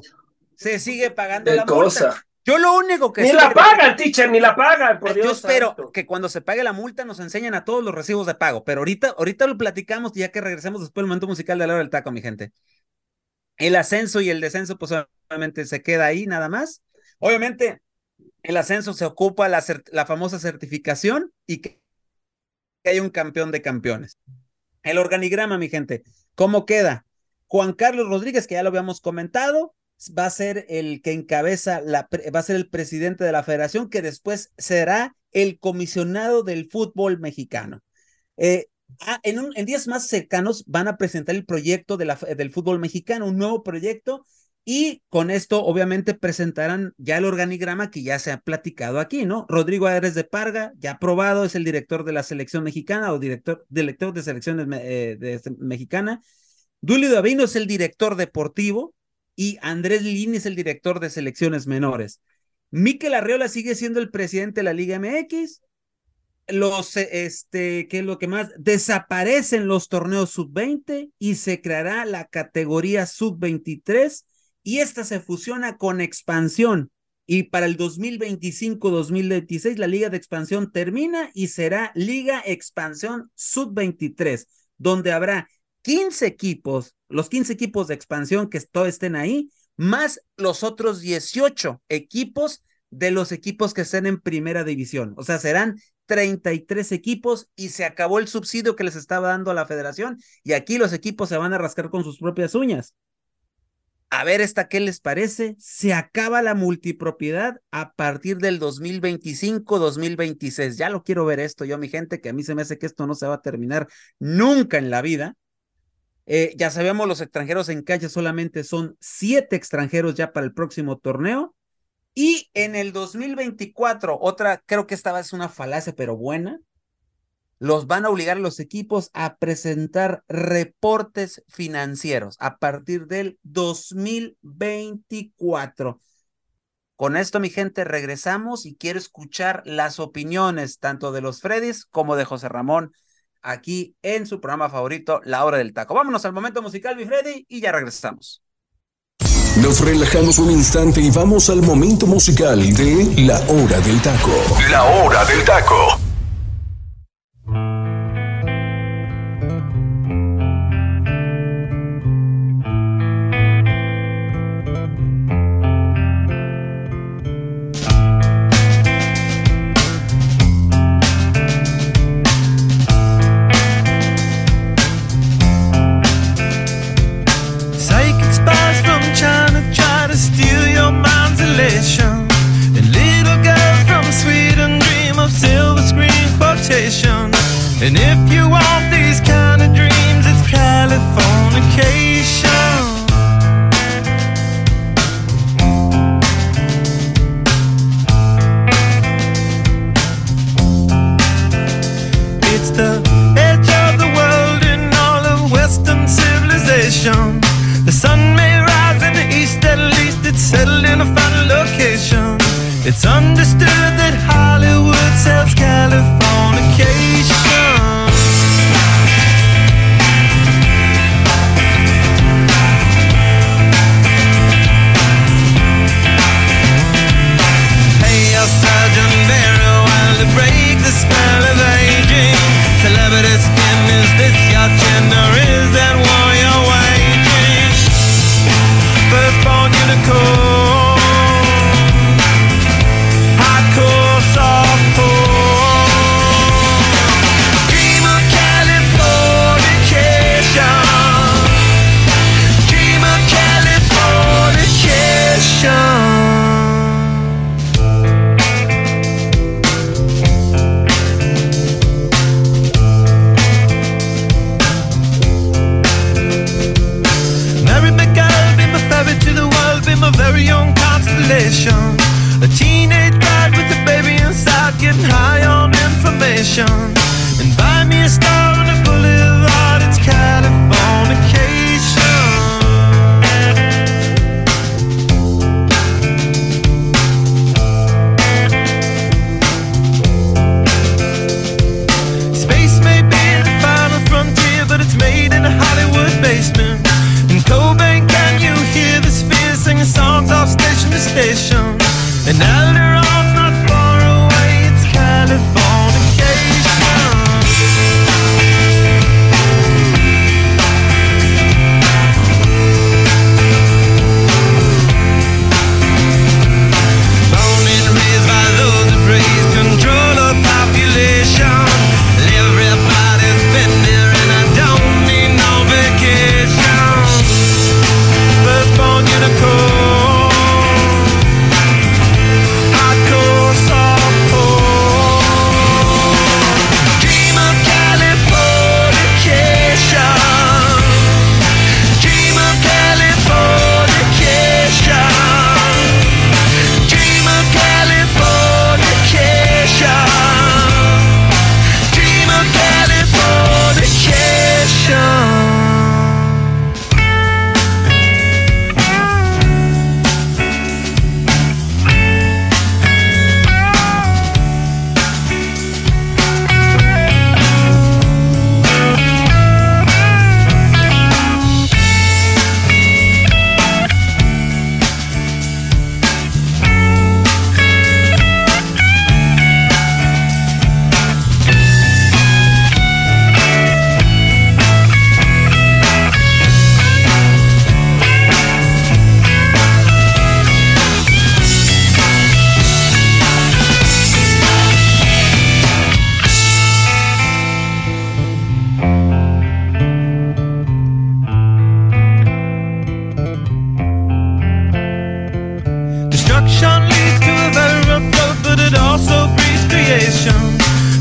Se sigue pagando la cosa. Yo lo único que... Ni la pagan, teacher, ni la pagan, por Dios Yo espero que cuando se pague la multa nos enseñen a todos los recibos de pago, pero ahorita, ahorita lo platicamos ya que regresemos después del momento musical de la hora del taco, mi gente. El ascenso y el descenso, pues obviamente se queda ahí nada más. Obviamente, el ascenso se ocupa la, la famosa certificación y que hay un campeón de campeones. El organigrama, mi gente, ¿cómo queda? Juan Carlos Rodríguez, que ya lo habíamos comentado, va a ser el que encabeza, la, va a ser el presidente de la federación, que después será el comisionado del fútbol mexicano. Eh, ah, en, días más cercanos van a presentar el proyecto de del fútbol mexicano, un nuevo proyecto, y con esto obviamente presentarán ya el organigrama que ya se ha platicado aquí, ¿no? Rodrigo Ares de Parga, ya aprobado, es el director de la selección mexicana o director, director de selecciones eh, de, mexicana. Dulio Davino es el director deportivo y Andrés Lini el director de selecciones menores. Miquel Arreola sigue siendo el presidente de la Liga MX. Los, este, ¿qué es lo que más? Desaparecen los torneos sub-20 y se creará la categoría sub-23 y esta se fusiona con expansión. Y para el 2025-2026 la Liga de Expansión termina y será Liga Expansión Sub-23, donde habrá 15 equipos, los 15 equipos de expansión que estén ahí, más los otros 18 equipos de los equipos que estén en primera división. O sea, serán 33 equipos y se acabó el subsidio que les estaba dando la federación y aquí los equipos se van a rascar con sus propias uñas. A ver, esta qué les parece. Se acaba la multipropiedad a partir del 2025-2026. Ya lo quiero ver esto yo, mi gente, que a mí se me hace que esto no se va a terminar nunca en la vida. Eh, ya sabemos, los extranjeros en cancha solamente son siete extranjeros ya para el próximo torneo. Y en el 2024, otra, creo que esta es una falacia, pero buena, los van a obligar a los equipos a presentar reportes financieros a partir del 2024. Con esto, mi gente, regresamos y quiero escuchar las opiniones tanto de los Freddys como de José Ramón aquí en su programa favorito, La Hora del Taco. Vámonos al momento musical, mi Freddy, y ya regresamos. Nos relajamos un instante y vamos al momento musical de La Hora del Taco. La Hora del Taco.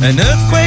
an earthquake.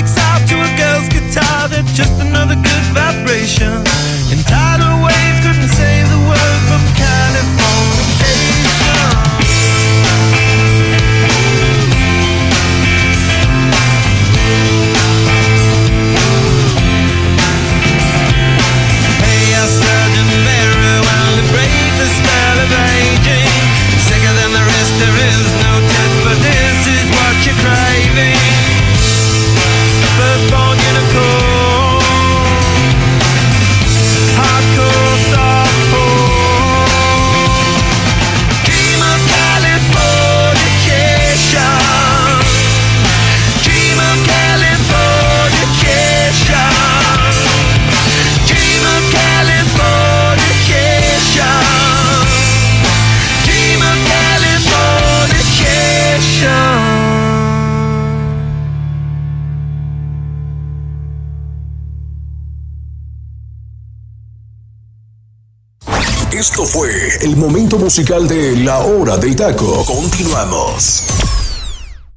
Musical de La Hora del Taco. Continuamos.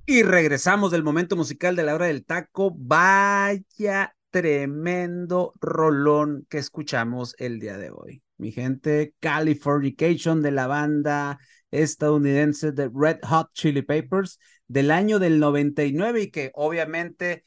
Y regresamos del momento musical de La Hora del Taco. Vaya tremendo rolón que escuchamos el día de hoy. Mi gente, Californication de la banda estadounidense de Red Hot Chili Peppers del año del 99 y que obviamente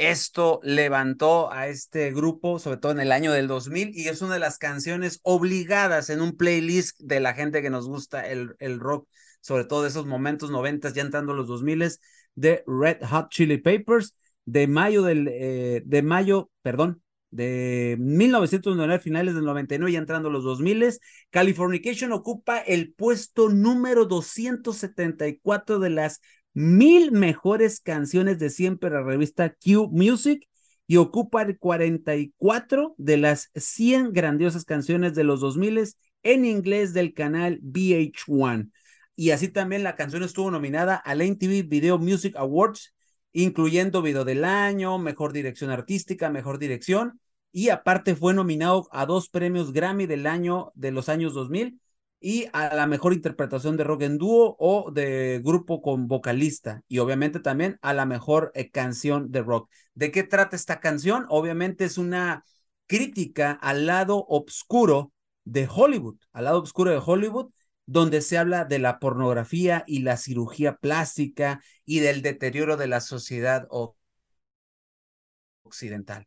esto levantó a este grupo, sobre todo en el año del 2000, y es una de las canciones obligadas en un playlist de la gente que nos gusta el, el rock, sobre todo de esos momentos 90, ya entrando los 2000, de Red Hot Chili Papers, de mayo del, eh, de mayo, perdón, de 1999, finales del 99, ya entrando los 2000, Californication ocupa el puesto número 274 de las mil mejores canciones de siempre la revista Q Music y ocupa el 44 de las 100 grandiosas canciones de los 2000 en inglés del canal VH1. Y así también la canción estuvo nominada al MTV Video Music Awards, incluyendo Video del Año, Mejor Dirección Artística, Mejor Dirección, y aparte fue nominado a dos premios Grammy del año de los años 2000 y a la mejor interpretación de rock en dúo o de grupo con vocalista y obviamente también a la mejor eh, canción de rock. ¿De qué trata esta canción? Obviamente es una crítica al lado oscuro de Hollywood, al lado oscuro de Hollywood, donde se habla de la pornografía y la cirugía plástica y del deterioro de la sociedad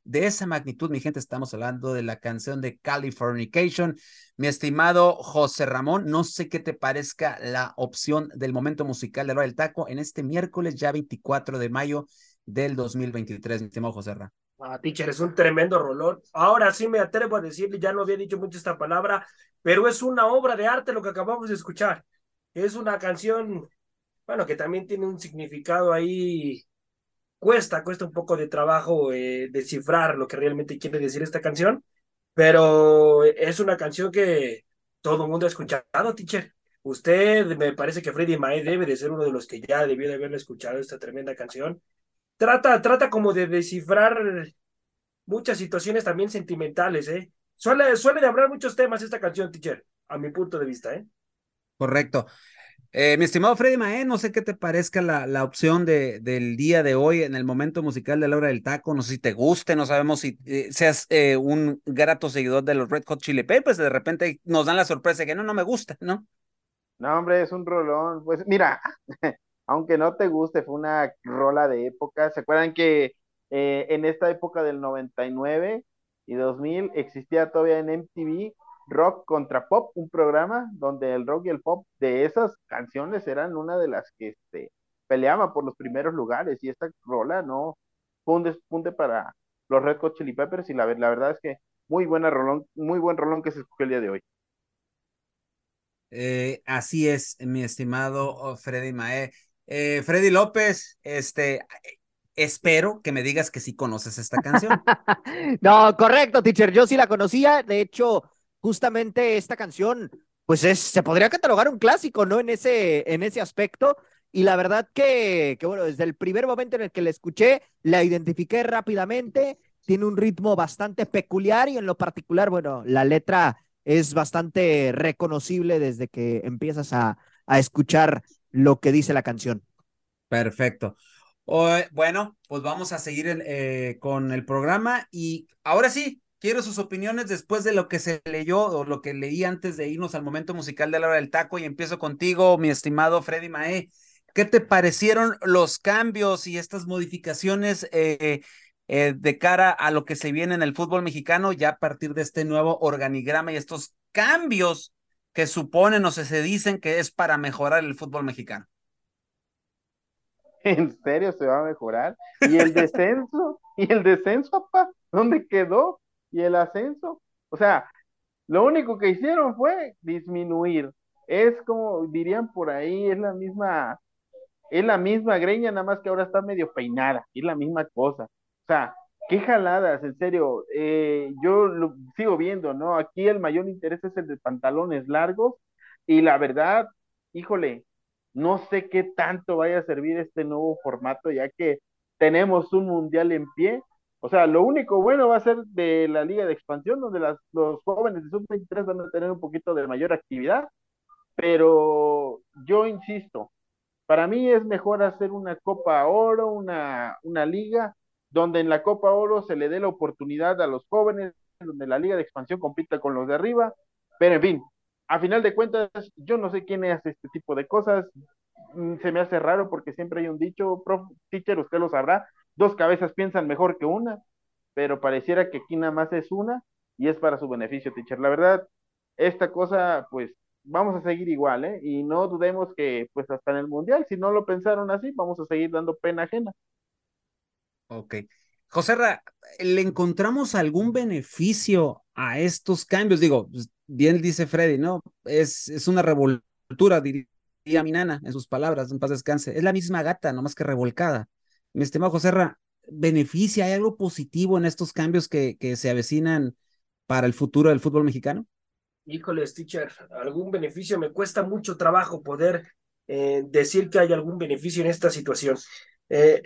De esa magnitud, mi gente, estamos hablando de la canción de Californication. Mi estimado José Ramón, no sé qué te parezca la opción del momento musical de Hora del Taco en este miércoles, ya 24 de mayo del 2023, mi estimado José Ramón. Ah, teacher, es un tremendo rolón. Ahora sí me atrevo a decirle, ya no había dicho mucho esta palabra, pero es una obra de arte lo que acabamos de escuchar. Es una canción, bueno, que también tiene un significado ahí cuesta, cuesta un poco de trabajo eh, descifrar lo que realmente quiere decir esta canción, pero es una canción que todo el mundo ha escuchado, teacher. Usted, me parece que Freddy Mae debe de ser uno de los que ya debió de haberle escuchado esta tremenda canción. Trata, trata como de descifrar muchas situaciones también sentimentales, ¿eh? Suele, suele de hablar muchos temas esta canción, teacher, a mi punto de vista, ¿eh? Correcto. Eh, mi estimado Freddy Mae, no sé qué te parezca la, la opción de, del día de hoy en el momento musical de la hora del taco. No sé si te guste, no sabemos si eh, seas eh, un grato seguidor de los Red Hot Chili Peppers. De repente nos dan la sorpresa que no, no me gusta, ¿no? No, hombre, es un rolón. Pues mira, aunque no te guste, fue una rola de época. ¿Se acuerdan que en esta época del 99 y 2000 existía todavía en MTV Rock contra Pop, un programa donde el rock y el pop de esas canciones eran una de las que este, peleaban por los primeros lugares y esta rola no fue un despunte para los Red Hot Chili Peppers y la, la verdad es que muy buena rolón, muy buen rolón que se escogió el día de hoy. Eh, así es, mi estimado oh, Freddy Mae. Eh, Freddy López, este, espero que me digas que sí conoces esta canción. no, correcto, teacher, yo sí la conocía, de hecho, justamente esta canción, pues es, se podría catalogar un clásico, ¿no? En ese, en ese aspecto. Y la verdad que, que, bueno, desde el primer momento en el que la escuché, la identifiqué rápidamente, tiene un ritmo bastante peculiar y en lo particular, bueno, la letra es bastante reconocible desde que empiezas a, a escuchar lo que dice la canción. Perfecto. bueno, pues vamos a seguir eh, con el programa y ahora sí, quiero sus opiniones después de lo que se leyó o lo que leí antes de irnos al momento musical de la hora del taco y empiezo contigo, mi estimado Freddy Mae. ¿Qué te parecieron los cambios y estas modificaciones eh, eh, de cara a lo que se viene en el fútbol mexicano ya a partir de este nuevo organigrama y estos cambios que suponen o se, dicen que es para mejorar el fútbol mexicano? ¿En serio se va a mejorar? ¿Y el descenso? ¿Y el descenso, papá? ¿Dónde quedó? ¿Y el ascenso? O sea, lo único que hicieron fue disminuir. Es como dirían por ahí, es la misma es la misma greña, nada más que ahora está medio peinada, es la misma cosa. O sea, qué jaladas, en serio. Eh, yo lo sigo viendo, ¿no? Aquí el mayor interés es el de pantalones largos y la verdad, híjole, no sé qué tanto vaya a servir este nuevo formato, ya que tenemos un mundial en pie. O sea, lo único bueno va a ser de la liga de expansión, donde las, los jóvenes de sub-23 van a tener un poquito de mayor actividad, pero yo insisto, para mí es mejor hacer una Copa Oro, una, una liga, donde en la Copa Oro se le dé la oportunidad a los jóvenes, donde la liga de expansión compita con los de arriba, pero en fin, a final de cuentas, yo no sé quién hace este tipo de cosas, mm, se me hace raro porque siempre hay un dicho, prof, teacher, usted lo sabrá, dos cabezas piensan mejor que una, pero pareciera que aquí nada más es una y es para su beneficio, teacher. La verdad, esta cosa, pues vamos a seguir igual, ¿eh? Y no dudemos que, pues hasta en el Mundial, si no lo pensaron así, vamos a seguir dando pena ajena. Ok. José Ra, ¿le encontramos algún beneficio a estos cambios? Digo, pues, bien dice Freddy, ¿no? Es, es una revoltura, diría mi nana en sus palabras, en paz descanse. Es la misma gata, nomás que revolcada. Mi estimado José Ra, ¿beneficia? ¿Hay algo positivo en estos cambios que, que se avecinan para el futuro del fútbol mexicano? Híjole, teacher, algún beneficio. Me cuesta mucho trabajo poder eh, decir que hay algún beneficio en esta situación. Eh,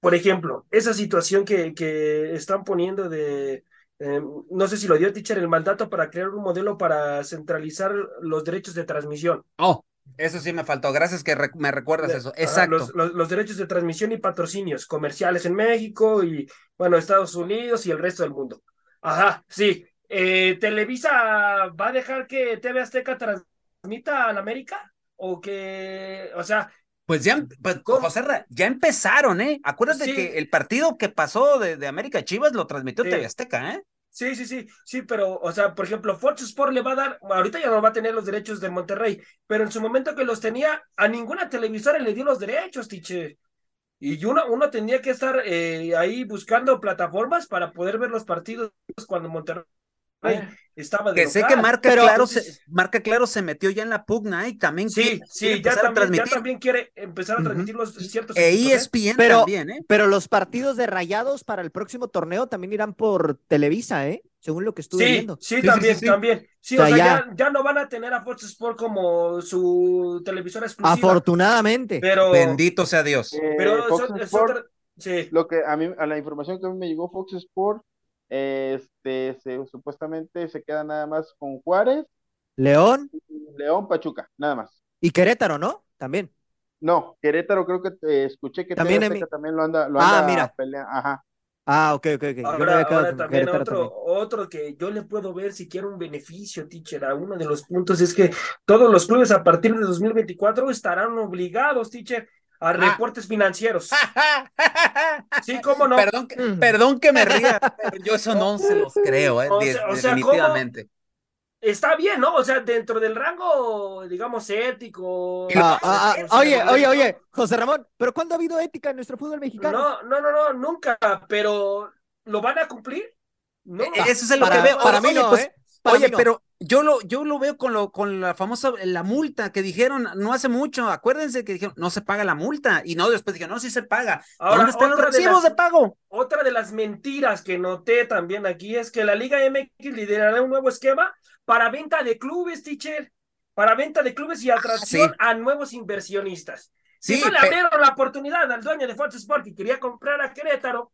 por ejemplo, esa situación que, que están poniendo de, eh, no sé si lo dio teacher, el mandato para crear un modelo para centralizar los derechos de transmisión. Oh, eso sí me faltó. Gracias que me recuerdas eso. Exacto. Los, los, derechos de transmisión y patrocinios comerciales en México y, bueno, Estados Unidos y el resto del mundo. Ajá, sí. Eh, ¿Televisa va a dejar que TV Azteca transmita al América? ¿O que, o sea... Pues ya, pues, José, ya empezaron, ¿eh? Acuérdate que el partido que pasó de, de América Chivas lo transmitió TV Azteca, ¿eh? Sí, sí, sí, sí, pero, o sea, por ejemplo, Fox Sport le va a dar, ahorita ya no va a tener los derechos de Monterrey, pero en su momento que los tenía, a ninguna televisora le dio los derechos, tiche. Y uno, uno tenía que estar eh, ahí buscando plataformas para poder ver los partidos cuando Monterrey estaba que sé que marca claro se, marca claro se metió ya en la pugna y también sí sí ya también, ya también, quiere empezar a transmitir los ciertos e ESPN pero, también ¿eh? pero los partidos de Rayados para el próximo torneo también irán por Televisa eh según lo que estuve viendo. sí, sí también también. Sí o, sea, ya... ya... no van a tener a Fox Sport como su televisora exclusiva. Afortunadamente. Pero bendito sea Dios. eh, pero Fox Sport, sí. lo que a mí a la información que a mí me llegó Fox Sport este, se, supuestamente se queda nada más con Juárez. León. León, Pachuca, nada más. Y Querétaro, ¿no? También. No, Querétaro creo que te escuché que también, también lo anda, lo ah, anda mira. peleando. Ajá. Ah, ok, ok, ok. Ahora, ahora también otro, otro que yo le puedo ver si quiero un beneficio, teacher, a uno de los puntos es que todos los clubes a partir de 2024 estarán obligados, teacher, a ah. reportes financieros. sí, cómo no. Perdón que, perdón que me ría, pero yo eso no se los creo, eh, o sea, definitivamente. está bien, ¿no? O sea, dentro del rango, digamos, ético. Ah, ah, oye, oye, oye, José Ramón, ¿pero cuándo ha habido ética en nuestro fútbol mexicano? No, no, no, no, nunca, pero ¿lo van a cumplir? No. E, eso es lo que veo. Para mí no, pues, ¿eh? Oye, pero yo lo, yo lo veo con lo, con la famosa, la multa que dijeron no hace mucho. Acuérdense que dijeron, no se paga la multa. Y no, después dijeron, no, sí se paga. Ahora, ¿Dónde están los recibos de, de, pago? Otra de las mentiras que noté también aquí es que la Liga MX liderará un nuevo esquema para venta de clubes, teacher. Para venta de clubes y ah, atracción sí. a nuevos inversionistas. Sí, si no le abrieron la oportunidad al dueño de Fox Sport que quería comprar a Querétaro,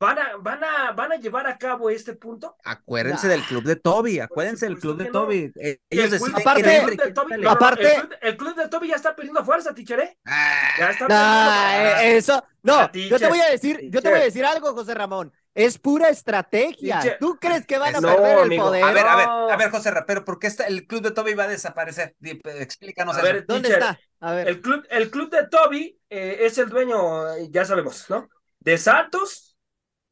van a, van a, van a llevar a cabo este punto. Acuérdense del club de Toby, acuérdense del club de Toby. Eh, El ellos club- deciden aparte- quién el entra y club de quién Toby- no, no, Aparte- el club, el club de Toby ya está perdiendo fuerza, teacher. Ah, Ya está Nah, perdiendo- eh, eso, no, Ah, yo te voy a decir, yo te voy a decir algo, José Ramón. Es pura estrategia. Teacher. ¿Tú crees que van a No, perder el amigo. poder? A ver, a ver, No. a ver, José Rapero, ¿por qué está, el club de Toby va a desaparecer? Explícanos A eso. ver, ¿Dónde está? A ver. El club, el club de Toby eh, es el dueño, eh, ya sabemos, ¿no? De Santos,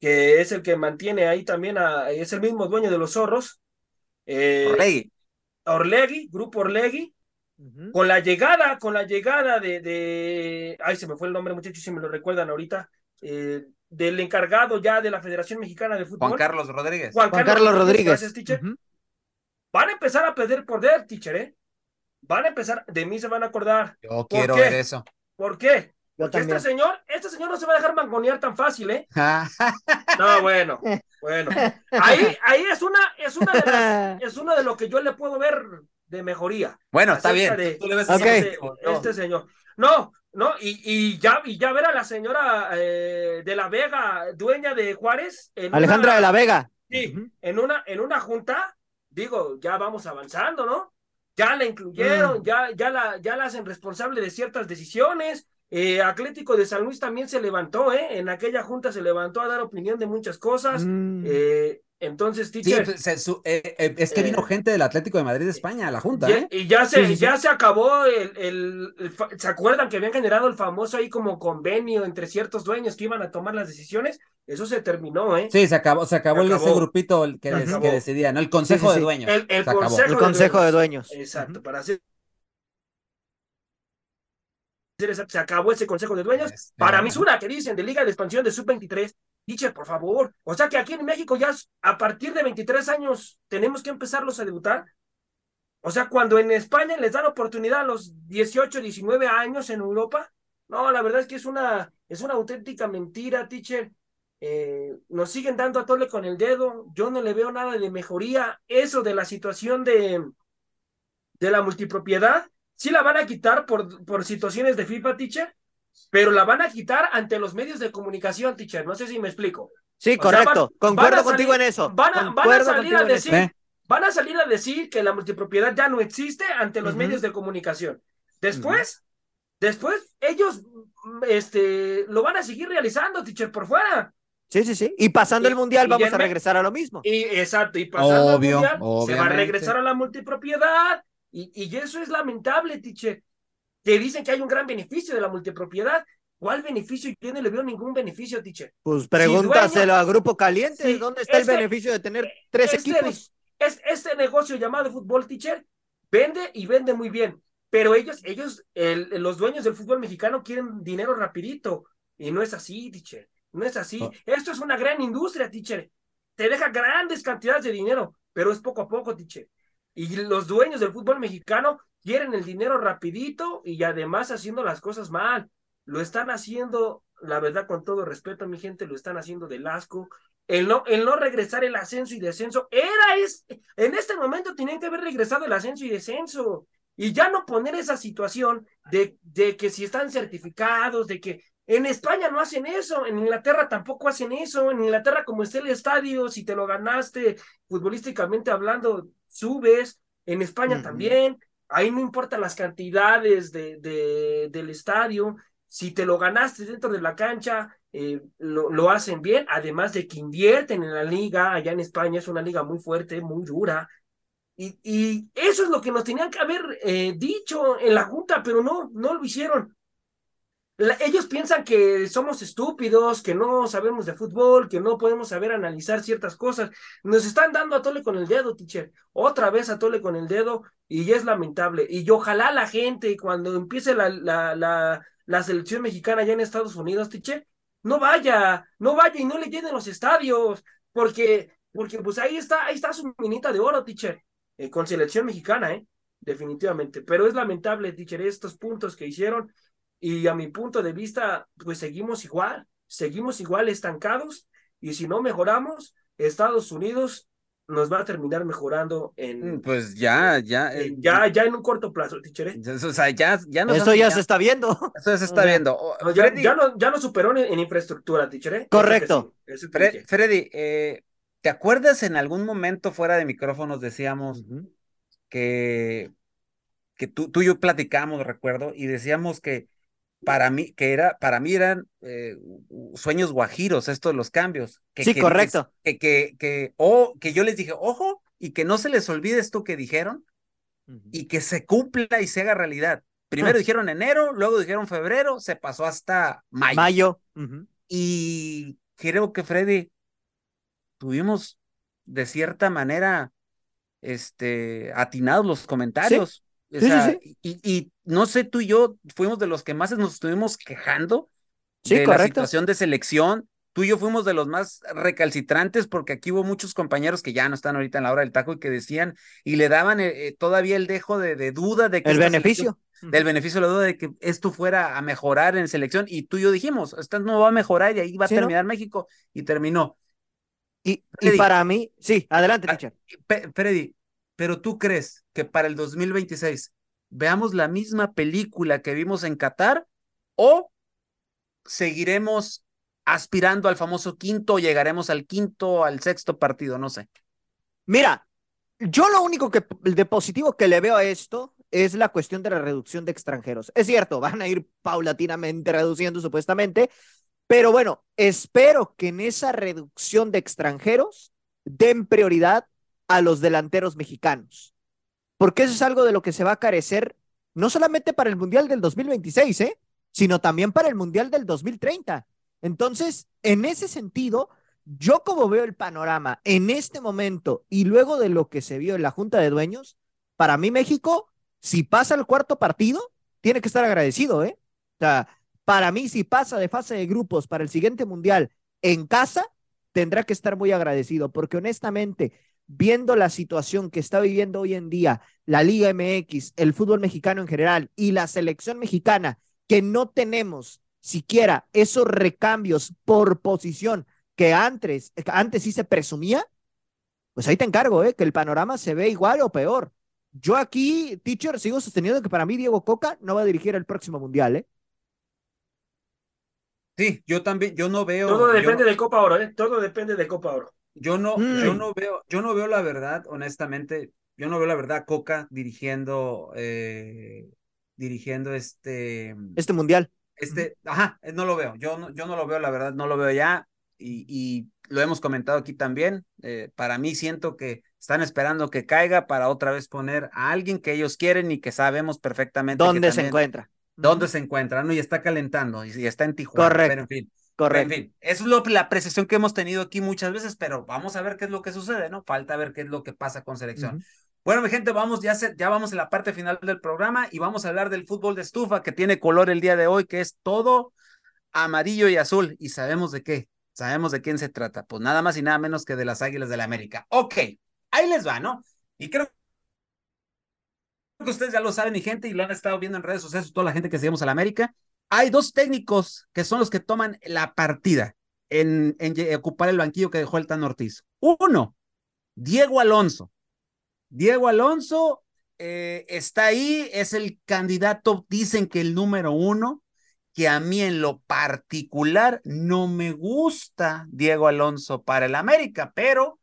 que es el que mantiene ahí también, a, es el mismo dueño de los zorros. Eh, Orlegui. Orlegui, Grupo Orlegui, con la llegada, con la llegada de, de, ay, se me fue el nombre, muchachos, si me lo recuerdan ahorita, eh, del encargado ya de la Federación Mexicana de Fútbol. Juan Carlos Rodríguez. Juan Juan Carlos Rodríguez. gracias, teacher. Van a empezar a perder poder, teacher, ¿eh? Van a empezar, de mí se van a acordar. Yo quiero qué? ver eso. ¿Por qué? Yo Porque este señor, este señor no se va a dejar mangonear tan fácil, ¿eh? Ah, No, bueno, bueno. Ahí, ahí es una, es una de las, es una de lo que yo le puedo ver de mejoría. bueno, está bien. de- Tú le ves Ok. así, Este, este señor. No, no, y, y ya, y ya ver a la señora eh, de la Vega, dueña de Juárez. en Alejandra una- de la Vega. Sí, en una, en una junta, digo, ya vamos avanzando, ¿no? Ya la incluyeron, Mm. ya, ya la, ya la hacen responsable de ciertas decisiones. Eh, Atlético de San Luis también se levantó, ¿eh? En aquella junta se levantó a dar opinión de muchas cosas. Mm. Eh, entonces, Sí, teacher, pues, se su- eh, eh, es que vino gente del Atlético de Madrid de España a la Junta, ya- ¿eh? y ya se, Sí, sí, sí. ya se acabó el, el- el fa- ¿se acuerdan que habían generado el famoso ahí como convenio entre ciertos dueños que iban a tomar las decisiones? Eso se terminó, ¿eh? Sí, se acabó, se acabó, Se acabó. ese grupito que, des- que decidía, ¿no? El Consejo Sí, sí, de sí. Dueños. El, el se acabó. consejo, El Consejo de Dueños. Exacto, para hacer se acabó ese consejo de dueños. Este, Para una que dicen de Liga de Expansión de Sub-23. Diche, por favor. O sea que aquí en México ya a partir de 23 años tenemos que empezarlos a debutar. O sea, cuando en España les dan oportunidad a los 18, 19 años en Europa. No, la verdad es que es una, es una auténtica mentira, teacher. Eh, nos siguen dando a tole con el dedo. Yo no le veo nada de mejoría. Eso de la situación de, de la multipropiedad, sí la van a quitar por, por situaciones de FIFA, teacher, pero la van a quitar ante los medios de comunicación, teacher. No sé si me explico. Sí, O sea, correcto. van- Concuerdo van contigo en eso. Van a, van a salir a decir, ¿Eh? van a salir a decir que la multipropiedad ya no existe ante los medios de comunicación. Después, después ellos este, lo van a seguir realizando, teacher, por fuera. Sí, sí, sí. Y pasando Y- el mundial vamos a regresar a lo mismo. Y exacto, y pasando Obvio, mundial, se va a regresar a la multipropiedad. Y, y eso es lamentable, teacher. Que dicen que hay un gran beneficio de la multipropiedad. ¿Cuál beneficio? Yo no le veo ningún beneficio, teacher. Pues pregúntaselo dueño- a Grupo Caliente. Sí, ¿Dónde está este- el beneficio de tener tres este, equipos? Es, este negocio llamado fútbol, teacher, vende y vende muy bien. Pero ellos, ellos, el- los dueños del fútbol mexicano quieren dinero rapidito. Y no es así, teacher. No es así. Oh. Esto es una gran industria, teacher. Te deja grandes cantidades de dinero, pero es poco a poco, teacher. Y los dueños del fútbol mexicano quieren el dinero rapidito y además haciendo las cosas mal. Lo están haciendo, la verdad, con todo respeto, mi gente, lo están haciendo del asco. El no, el no regresar el ascenso y descenso era es, en este momento tenían que haber regresado el ascenso y descenso y ya no poner esa situación de, de que si están certificados, de que en España no hacen eso, en Inglaterra tampoco hacen eso, en Inglaterra como está el estadio, si te lo ganaste futbolísticamente hablando, subes, en España también, ahí no importan las cantidades de, de, del estadio, si te lo ganaste dentro de la cancha, eh, lo, lo, hacen bien, además de que invierten en la liga, allá en España es una liga muy fuerte, muy dura, y, y eso es lo que nos tenían que haber eh, dicho en la Junta, pero no, no lo hicieron. La, ellos piensan que somos estúpidos, que no sabemos de fútbol, que no podemos saber analizar ciertas cosas. Nos están dando a tole con el dedo, teacher. Otra vez a tole con el dedo y es lamentable. Y ojalá la gente, cuando empiece la, la, la, selección mexicana allá en Estados Unidos, teacher, no vaya, no vaya y no le llenen los estadios, porque, porque pues ahí está, ahí está su minita de oro, teacher, eh, con selección mexicana, ¿eh? Definitivamente. Pero es lamentable, teacher, estos puntos que hicieron. Y a mi punto de vista, pues seguimos igual, seguimos igual estancados y si no mejoramos, Estados Unidos nos va a terminar mejorando en, Pues ya, ya. eh, eh, ya, ya en un corto plazo, teacher. ¿eh? ya- O sea, ya, ya nos Eso ya se está viendo. Eso ya se está viendo. No, ya, Freddy, ya no, ya no superó en, en infraestructura, teacher. ¿eh? Eso Correcto. sí, eso Fre-. Freddy, eh, ¿te acuerdas en algún momento fuera de micrófonos decíamos que, que tú, tú y yo platicamos, recuerdo, y decíamos que para mí, que era, para mí eran eh, sueños guajiros estos los cambios. Que, Sí, que correcto. Que, que, que, o que yo les dije, ojo, y que no se les olvide esto que dijeron y que se cumpla y se haga realidad. Primero Ah. dijeron enero, luego dijeron febrero, se pasó hasta mayo. Y creo que Freddy tuvimos de cierta manera este atinados los comentarios. O Sí, sí, sea, sí. Y, y no sé, tú y yo fuimos de los que más nos estuvimos quejando Sí, de la correcto. situación de selección. Tú y yo fuimos de los más recalcitrantes porque aquí hubo muchos compañeros que ya no están ahorita en la hora del taco y que decían y le daban eh, eh, todavía el dejo de, de duda de que El beneficio. del beneficio de la duda de que esto fuera a mejorar en selección y tú y yo dijimos, esto no va a mejorar y ahí va a Sí, ¿no? terminar México y terminó. Y, para mí, sí, adelante, Ah, teacher. Pe- Freddy, pero tú crees que para el 2026 veamos la misma película que vimos en Qatar o seguiremos aspirando al famoso quinto o llegaremos al quinto, al sexto partido, no sé. Mira, yo lo único que de positivo que le veo a esto es la cuestión de la reducción de extranjeros. Es cierto, van a ir paulatinamente reduciendo supuestamente, pero bueno, espero que en esa reducción de extranjeros den prioridad a los delanteros mexicanos, porque eso es algo de lo que se va a carecer no solamente para el Mundial del 2026, ¿eh? sino también para el Mundial del 2030. Entonces, en ese sentido, yo como veo el panorama en este momento y luego de lo que se vio en la Junta de Dueños, para mí México, si pasa el cuarto partido, tiene que estar agradecido, ¿eh? O sea, para mí si pasa de fase de grupos para el siguiente mundial en casa, tendrá que estar muy agradecido, porque honestamente, viendo la situación que está viviendo hoy en día la Liga MX, el fútbol mexicano en general y la selección mexicana, que no tenemos siquiera esos recambios por posición que antes, antes sí se presumía, pues ahí te encargo, ¿eh? que el panorama se ve igual o peor. Yo aquí, teacher, sigo sosteniendo que para mí Diego Coca no va a dirigir el próximo mundial, ¿eh? Sí, yo también, yo no veo. Todo depende de Copa Oro, ¿eh? Todo depende de Copa Oro. Yo no, Mm. yo no veo, yo no veo la verdad, honestamente, yo no veo la verdad Coca dirigiendo, eh, dirigiendo este, Este mundial. este, ajá, eh, no lo veo, yo no, yo no lo veo, la verdad, no lo veo ya, y, y lo hemos comentado aquí también, eh, para mí siento que están esperando que caiga para otra vez poner a alguien que ellos quieren y que sabemos perfectamente que ¿Dónde se también- encuentra? dónde se encuentra, ¿no? Y está calentando, y, y está en Tijuana, Correcto. pero en fin. Correcto. En fin, es lo, la apreciación que hemos tenido aquí muchas veces, pero vamos a ver qué es lo que sucede, ¿no? Falta ver qué es lo que pasa con selección. Bueno, mi gente, vamos, ya, se- ya vamos en la parte final del programa y vamos a hablar del fútbol de estufa que tiene color el día de hoy, que es todo amarillo y azul. Y sabemos de qué, sabemos de quién se trata. Pues nada más y nada menos que de las Águilas de la América. Ok, ahí les va, ¿no? Y creo que ustedes ya lo saben, mi gente, y lo han estado viendo en redes sociales, toda la gente que seguimos a la América. Hay dos técnicos que son los que toman la partida en, ocupar el banquillo que dejó el Ortiz. Uno, Diego Alonso. Diego Alonso eh, está ahí, es el candidato, dicen que el número uno, que a mí en lo particular no me gusta Diego Alonso para el América, pero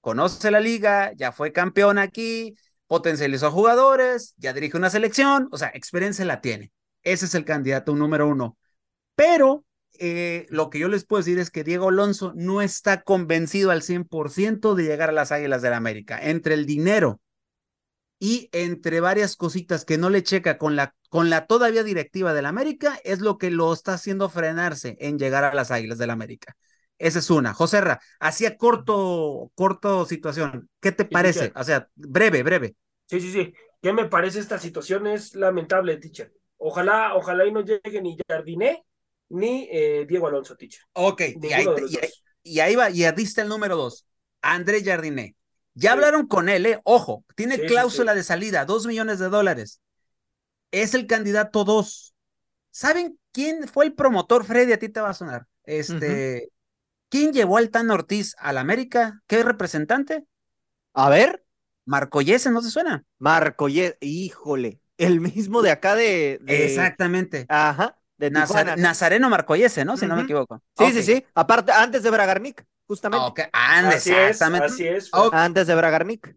conoce la liga, ya fue campeón aquí, potencializó jugadores, ya dirige una selección, o sea, experiencia la tiene. Ese es el candidato número uno. Pero eh, lo que yo les puedo decir es que Diego Alonso no está convencido al 100% de llegar a las Águilas del la América. Entre el dinero y entre varias cositas que no le checa con la, con la todavía directiva del América, es lo que lo está haciendo frenarse en llegar a las Águilas del la América. Esa es una. Joserra, hacía corto, corto situación. ¿Qué te parece? O sea, breve, breve. Sí, sí, sí. ¿Qué me parece esta situación? Es lamentable, teacher. Ojalá, ojalá y no llegue ni Jardiné ni eh, Diego Alonso, teacher. Ok, y ahí, y ahí- y ahí va, y diste el número dos, André Jardiné. Ya Sí. hablaron con él, ¿eh? Ojo, tiene Sí, cláusula sí. de salida, dos millones de dólares. Es el candidato dos. ¿Saben quién fue el promotor, Freddy? A ti te va a sonar. Este, ¿quién llevó al Tan Ortiz al América? ¿Qué representante? A ver, Marco Yese, ¿no se suena? Marco, Ye- híjole, el mismo de acá de, de- Exactamente. Ajá, de Nazar- Tijuana, ¿no? Nazareno Marcoyese, ¿no? Si no me equivoco. Sí, sí, sí. Aparte, antes de Bragarnik, justamente. Así es, así es. Ok, Antes de Bragarnik.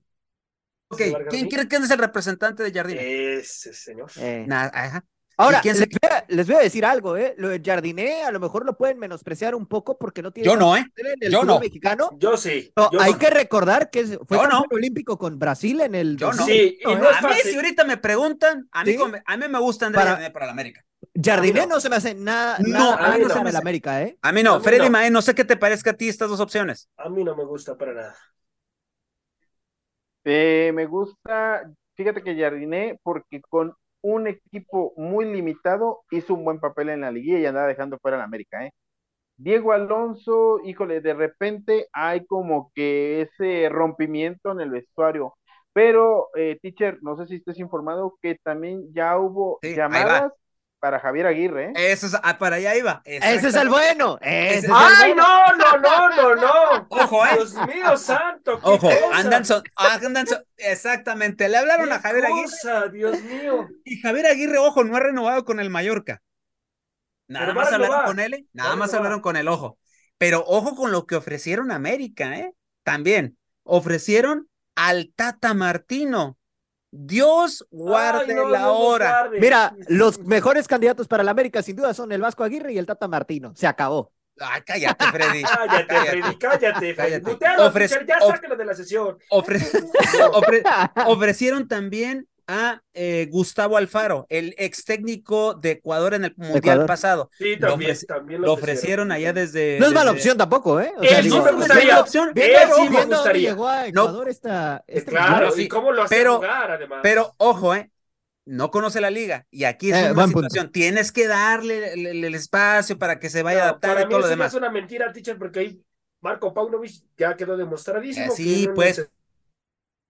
ok. ¿Quién cree que es el representante de Jardine? Ese señor. Eh. Na- ajá. Ahora, ¿Y quién les, se- voy a, les voy a decir algo, ¿eh? Lo de Jardiné a lo mejor lo pueden menospreciar un poco porque no tiene Yo no, ¿eh? nivel en el Yo no. mexicano. Yo sí. No, yo hay no. que recordar que fue Yo no. campeón olímpico con Brasil en el Yo no. Sí, y 2000, no ¿eh? es A mí, si ahorita me preguntan, a mí, a mí me gusta André Para- la América. Jardiné no. no se me hace nada, No, nada a mí no se me el hace- América, ¿eh? A mí no, A mí Freddy no. Mae, no sé qué te parezca a ti estas dos opciones. A mí no me gusta para nada. Eh, me gusta, fíjate que Jardiné, porque con un equipo muy limitado hizo un buen papel en la liguilla y andaba dejando fuera a la América, ¿eh? Diego Alonso, híjole, de repente hay como que ese rompimiento en el vestuario. Pero, eh, teacher, no sé si estés informado que también ya hubo Sí, llamadas para Javier Aguirre, ¿eh? Eso es, ah, para allá iba. Ese es el bueno. Ese es el ¡Ay, bueno. no, no, no, no, no! Ojo, ¿eh? Dios mío, santo. ¿qué Ojo, andan, son, andan son- exactamente. Le hablaron ¿Qué a Javier Aguirre Dios mío. y Javier Aguirre, ojo, no ha renovado con el Mallorca. Nada Pero más hablaron con él, ¿eh? nada más hablaron con el ojo. Pero ojo con lo que ofrecieron a América, ¿eh? También ofrecieron al Tata Martino. Dios guarde Ay, no, la hora. guarde. Mira, los mejores candidatos para el América sin duda son el Vasco Aguirre y el Tata Martino. Se acabó. Cállate, Freddy. Cállate, Freddy, cállate, Freddy. Cállate. Ofrece- teacher, ya sácalo de la sesión. Ofre- ofre- ofrecieron también a eh, Gustavo Alfaro, el ex técnico de Ecuador en el Mundial Ecuador. pasado. Sí, Lo también, ofreci- también Lo ofrecieron allá desde. No es mala desde- opción tampoco, ¿eh? O Él sí digo, me no, gustaría. es mala opción. Él sí me gustaría. llegó a Ecuador esta, este Claro, Pero mundial. sí, y cómo lo hace pero- jugar, además. Pero ojo, ¿eh? No conoce la liga y aquí es Eh, una buen punto. situación. Tienes que darle el, el- el espacio para que se vaya No, para y mí todo lo demás. es una mentira, teacher, porque ahí Marco Paunovic ya quedó demostradísimo. Eh, que sí, no pues, neces-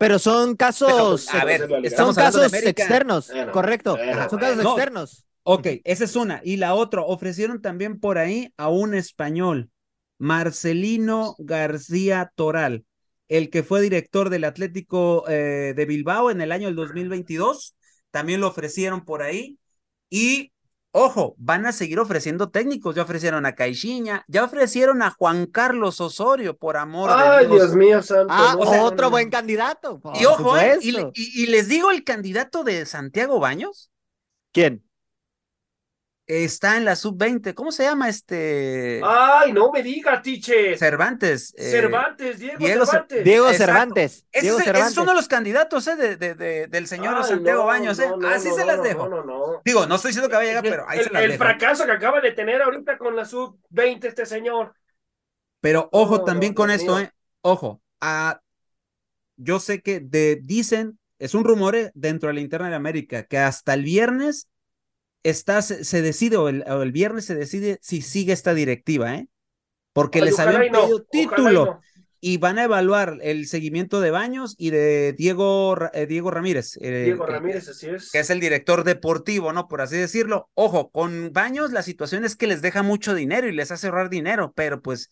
Pero son casos, A ver, son casos externos, Bueno, correcto. bueno, son casos externos. Ok, esa es una. Y la otra, ofrecieron también por ahí a un español, Marcelino García Toral, el que fue director del Atlético eh, de Bilbao en el año del 2022. También lo ofrecieron por ahí. Y, ojo, van a seguir ofreciendo técnicos. Ya ofrecieron a Caixinha, ya ofrecieron a Juan Carlos Osorio, por amor Ay, de Dios. Dios mío, santo. Ah, no, no, otro no. buen candidato. Y ojo, eh, y, supuesto. y- y les digo el candidato de Santiago Baños. ¿Quién? Está en la sub-20. ¿Cómo se llama este? Ay, no me diga, teacher. Cervantes. eh, Cervantes, Diego, Diego Cer- Cervantes. Diego. Cervantes. Ese Diego es, ese es Cervantes. uno de los candidatos eh, de, de- de- del señor Ay, Santiago no, Baños. Eh. no, no, Así no, se las dejo. No, no, no. Digo, no estoy diciendo que vaya a llegar, pero ahí el, se las el dejo. fracaso que acaba de tener ahorita con la sub-20 este señor. Pero ojo No, también no, con esto, mío. eh. Ojo. ah, yo sé que de, dicen, es un rumor eh, dentro de la interna de América, que hasta el viernes está, se, decide, o el, o el viernes se decide si sigue esta directiva, ¿eh? Porque Ay, les habían no, pedido y título. no. y van a evaluar el seguimiento de Baños y de Diego, eh, Diego Ramírez. eh, Diego que- Ramírez, así es. Que es el director deportivo, ¿no? Por así decirlo. Ojo, con Baños la situación es que les deja mucho dinero y les hace ahorrar dinero, pero pues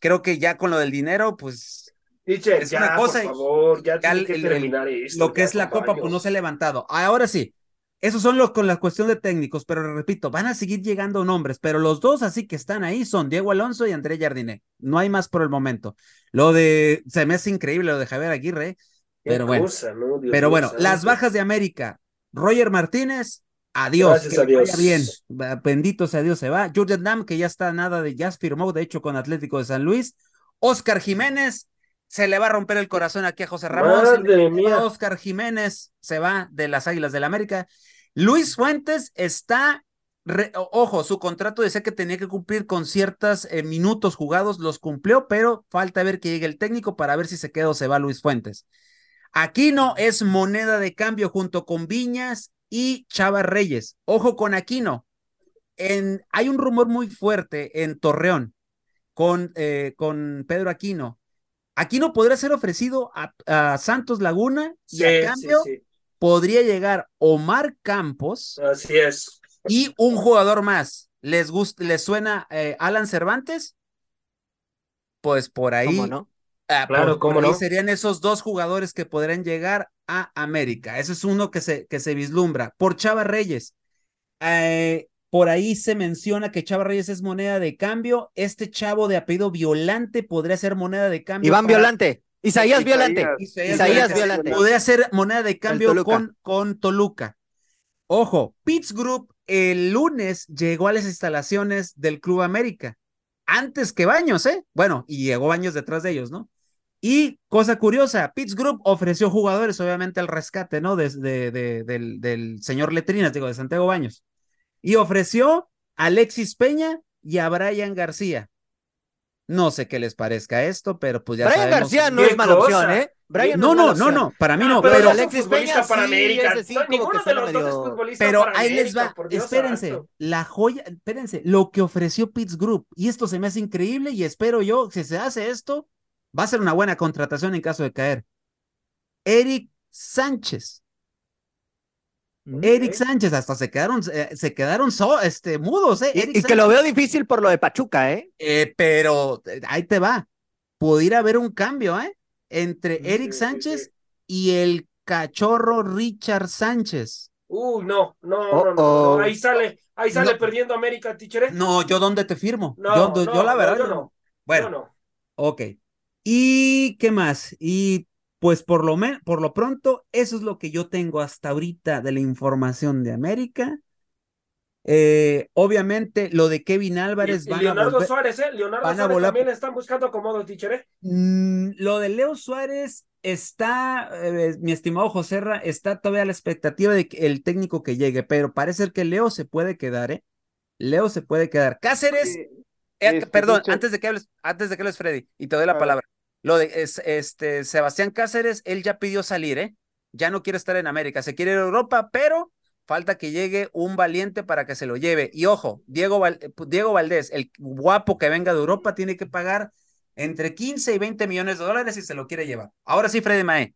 creo que ya con lo del dinero, pues Teacher, es ya, una cosa y- por favor, ya, ya tiene el- que terminar esto. lo que es la copa, pues no se ha levantado. Ahora sí, esos son los con la cuestión de técnicos, pero repito, van a seguir llegando nombres, pero los dos así que están ahí son Diego Alonso y André Jardiné. No hay más por el momento. Lo de, se me hace increíble lo de Javier Aguirre, pero bueno. cosa, ¿no? Dios pero bueno, las bajas de América. Roger Martínez, adiós. Gracias que a vaya Dios. bien. Bendito sea Dios, se va. Jordan Dam, que ya está nada de, ya firmó, de hecho, con Atlético de San Luis. Oscar Jiménez, se le va a romper el corazón aquí a José Ramón. Mía. Oscar Jiménez se va de las Águilas del la América. Luis Fuentes está, re- ojo, su contrato decía que tenía que cumplir con ciertos minutos jugados, los cumplió, pero falta ver que llegue el técnico para ver si se queda o se va Luis Fuentes. Aquino es moneda de cambio junto con Viñas y Chava Reyes. Ojo con Aquino. En, hay un rumor muy fuerte en Torreón con, eh, con Pedro Aquino. Aquino podría ser ofrecido a, a Santos Laguna y Sí, a cambio sí. podría llegar Omar Campos Así es. y un jugador más. ¿Les, gusta, les suena eh, Alan Cervantes? Pues por ahí ¿Cómo no? Ah, Claro, por- cómo por ahí no. serían esos dos jugadores que podrán llegar a América. Ese es uno que se, que se vislumbra. Por Chava Reyes, eh, por ahí se menciona que Chava Reyes es moneda de cambio. Este chavo de apellido Violante podría ser moneda de cambio. Iván para- Violante, Isaías. Violante. Isaías, Isaías Violante. Violante. Podría ser moneda de cambio Toluca. con, con Toluca. Ojo, Pitts Group el lunes llegó a las instalaciones del Club América. Antes que Baños, ¿eh? Bueno, y llegó Baños detrás de ellos, ¿no? Y cosa curiosa, Pitts Group ofreció jugadores, obviamente, al rescate, ¿no? De- de- de- del, del señor Letrinas, digo, de Santiago Baños. Y ofreció a Alexis Peña y a Brian García. No sé qué les parezca esto, pero pues ya Brian sabemos- García no ¿Qué es mala cosa? opción, ¿eh? Brian No, es no, no, no, para mí Ah, no, pero, Alexis Peña para sí, América. ese sí, No, ninguno que de los dos es futbolista pero para ahí les va, Dios espérense, santo. la joya, espérense, lo que ofreció Pitts Group, y esto se me hace increíble y espero yo, si se hace esto, va a ser una buena contratación en caso de caer. Eric Sánchez. Eric Sánchez, hasta se quedaron, eh, se quedaron so- este, mudos, ¿eh? Eric Y, y que lo veo difícil por lo de Pachuca, ¿eh? Eh, pero eh, ahí te va. Pudiera haber un cambio, ¿eh? Entre Eric Sánchez y el cachorro Richard Sánchez. Uy, no, no, Oh, no, no, oh. no, Ahí sale, ahí sale No. perdiendo América, tichere. No, yo dónde te firmo. No, yo, yo la verdad. yo no. Bueno, No, no. ok. ¿Y qué más? Y pues por lo, men- por lo pronto, eso es lo que yo tengo hasta ahorita de la información de América. Eh, obviamente, lo de Kevin Álvarez Y- y van a Leonardo volver- Suárez, ¿eh? Leonardo van a Suárez volar- también están buscando acomodo, tichere. Mm, lo de Leo Suárez está, eh, mi estimado José Ra, está todavía a la expectativa de que el técnico que llegue, pero parece ser que Leo se puede quedar, ¿eh? Leo se puede quedar. Cáceres, Eh, eh, este, perdón, antes de que hables, antes de que hables, Freddy, y te doy la palabra. Lo de es- este Sebastián Cáceres, él ya pidió salir, ¿eh? Ya no quiere estar en América, se quiere ir a Europa, pero falta que llegue un valiente para que se lo lleve. Y ojo, Diego, Val- eh, Diego Valdés, el guapo que venga de Europa, tiene que pagar entre 15 y 20 millones de dólares si se lo quiere llevar. Ahora sí, Freddy Mae.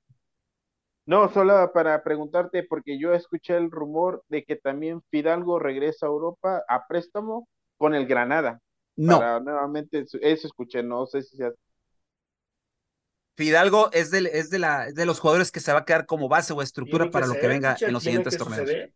No, solo para preguntarte, porque yo escuché el rumor de que también Fidalgo regresa a Europa a préstamo con el Granada. No, Para nuevamente, eso escuché, no sé si sea Fidalgo es, del, es, de la, es de los jugadores que se va a quedar como base o estructura para lo que venga en los siguientes torneos. suceder.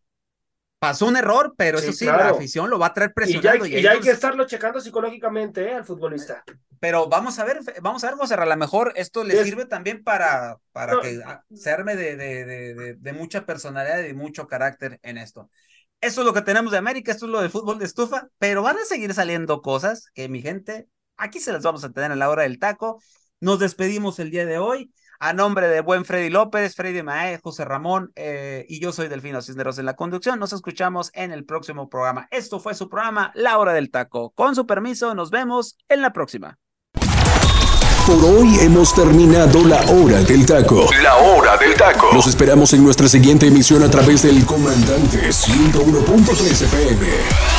Pasó un error, pero Sí, eso sí, la claro. afición lo va a traer Y ya, presionando. hay- y y ya hay ellos- que estarlo checando psicológicamente, ¿eh? Al futbolista. Pero vamos a ver, vamos a ver, José, a lo mejor esto le Es- sirve también para, para No. que ah, se arme de, de, de, de, mucha personalidad y mucho carácter en esto. Eso es lo que tenemos de América, esto es lo del fútbol de estufa, pero van a seguir saliendo cosas que mi gente, aquí se las vamos a tener a la hora del taco. Nos despedimos el día de hoy. A nombre de buen Freddy López, Freddy Mae, José Ramón eh, y yo soy Delfino Cisneros en la conducción. Nos escuchamos en el próximo programa. Esto fue su programa La Hora del Taco. Con su permiso, nos vemos en la próxima. Por hoy hemos terminado la hora del taco. La hora del taco. Los esperamos en nuestra siguiente emisión a través del Comandante 101.3 FM.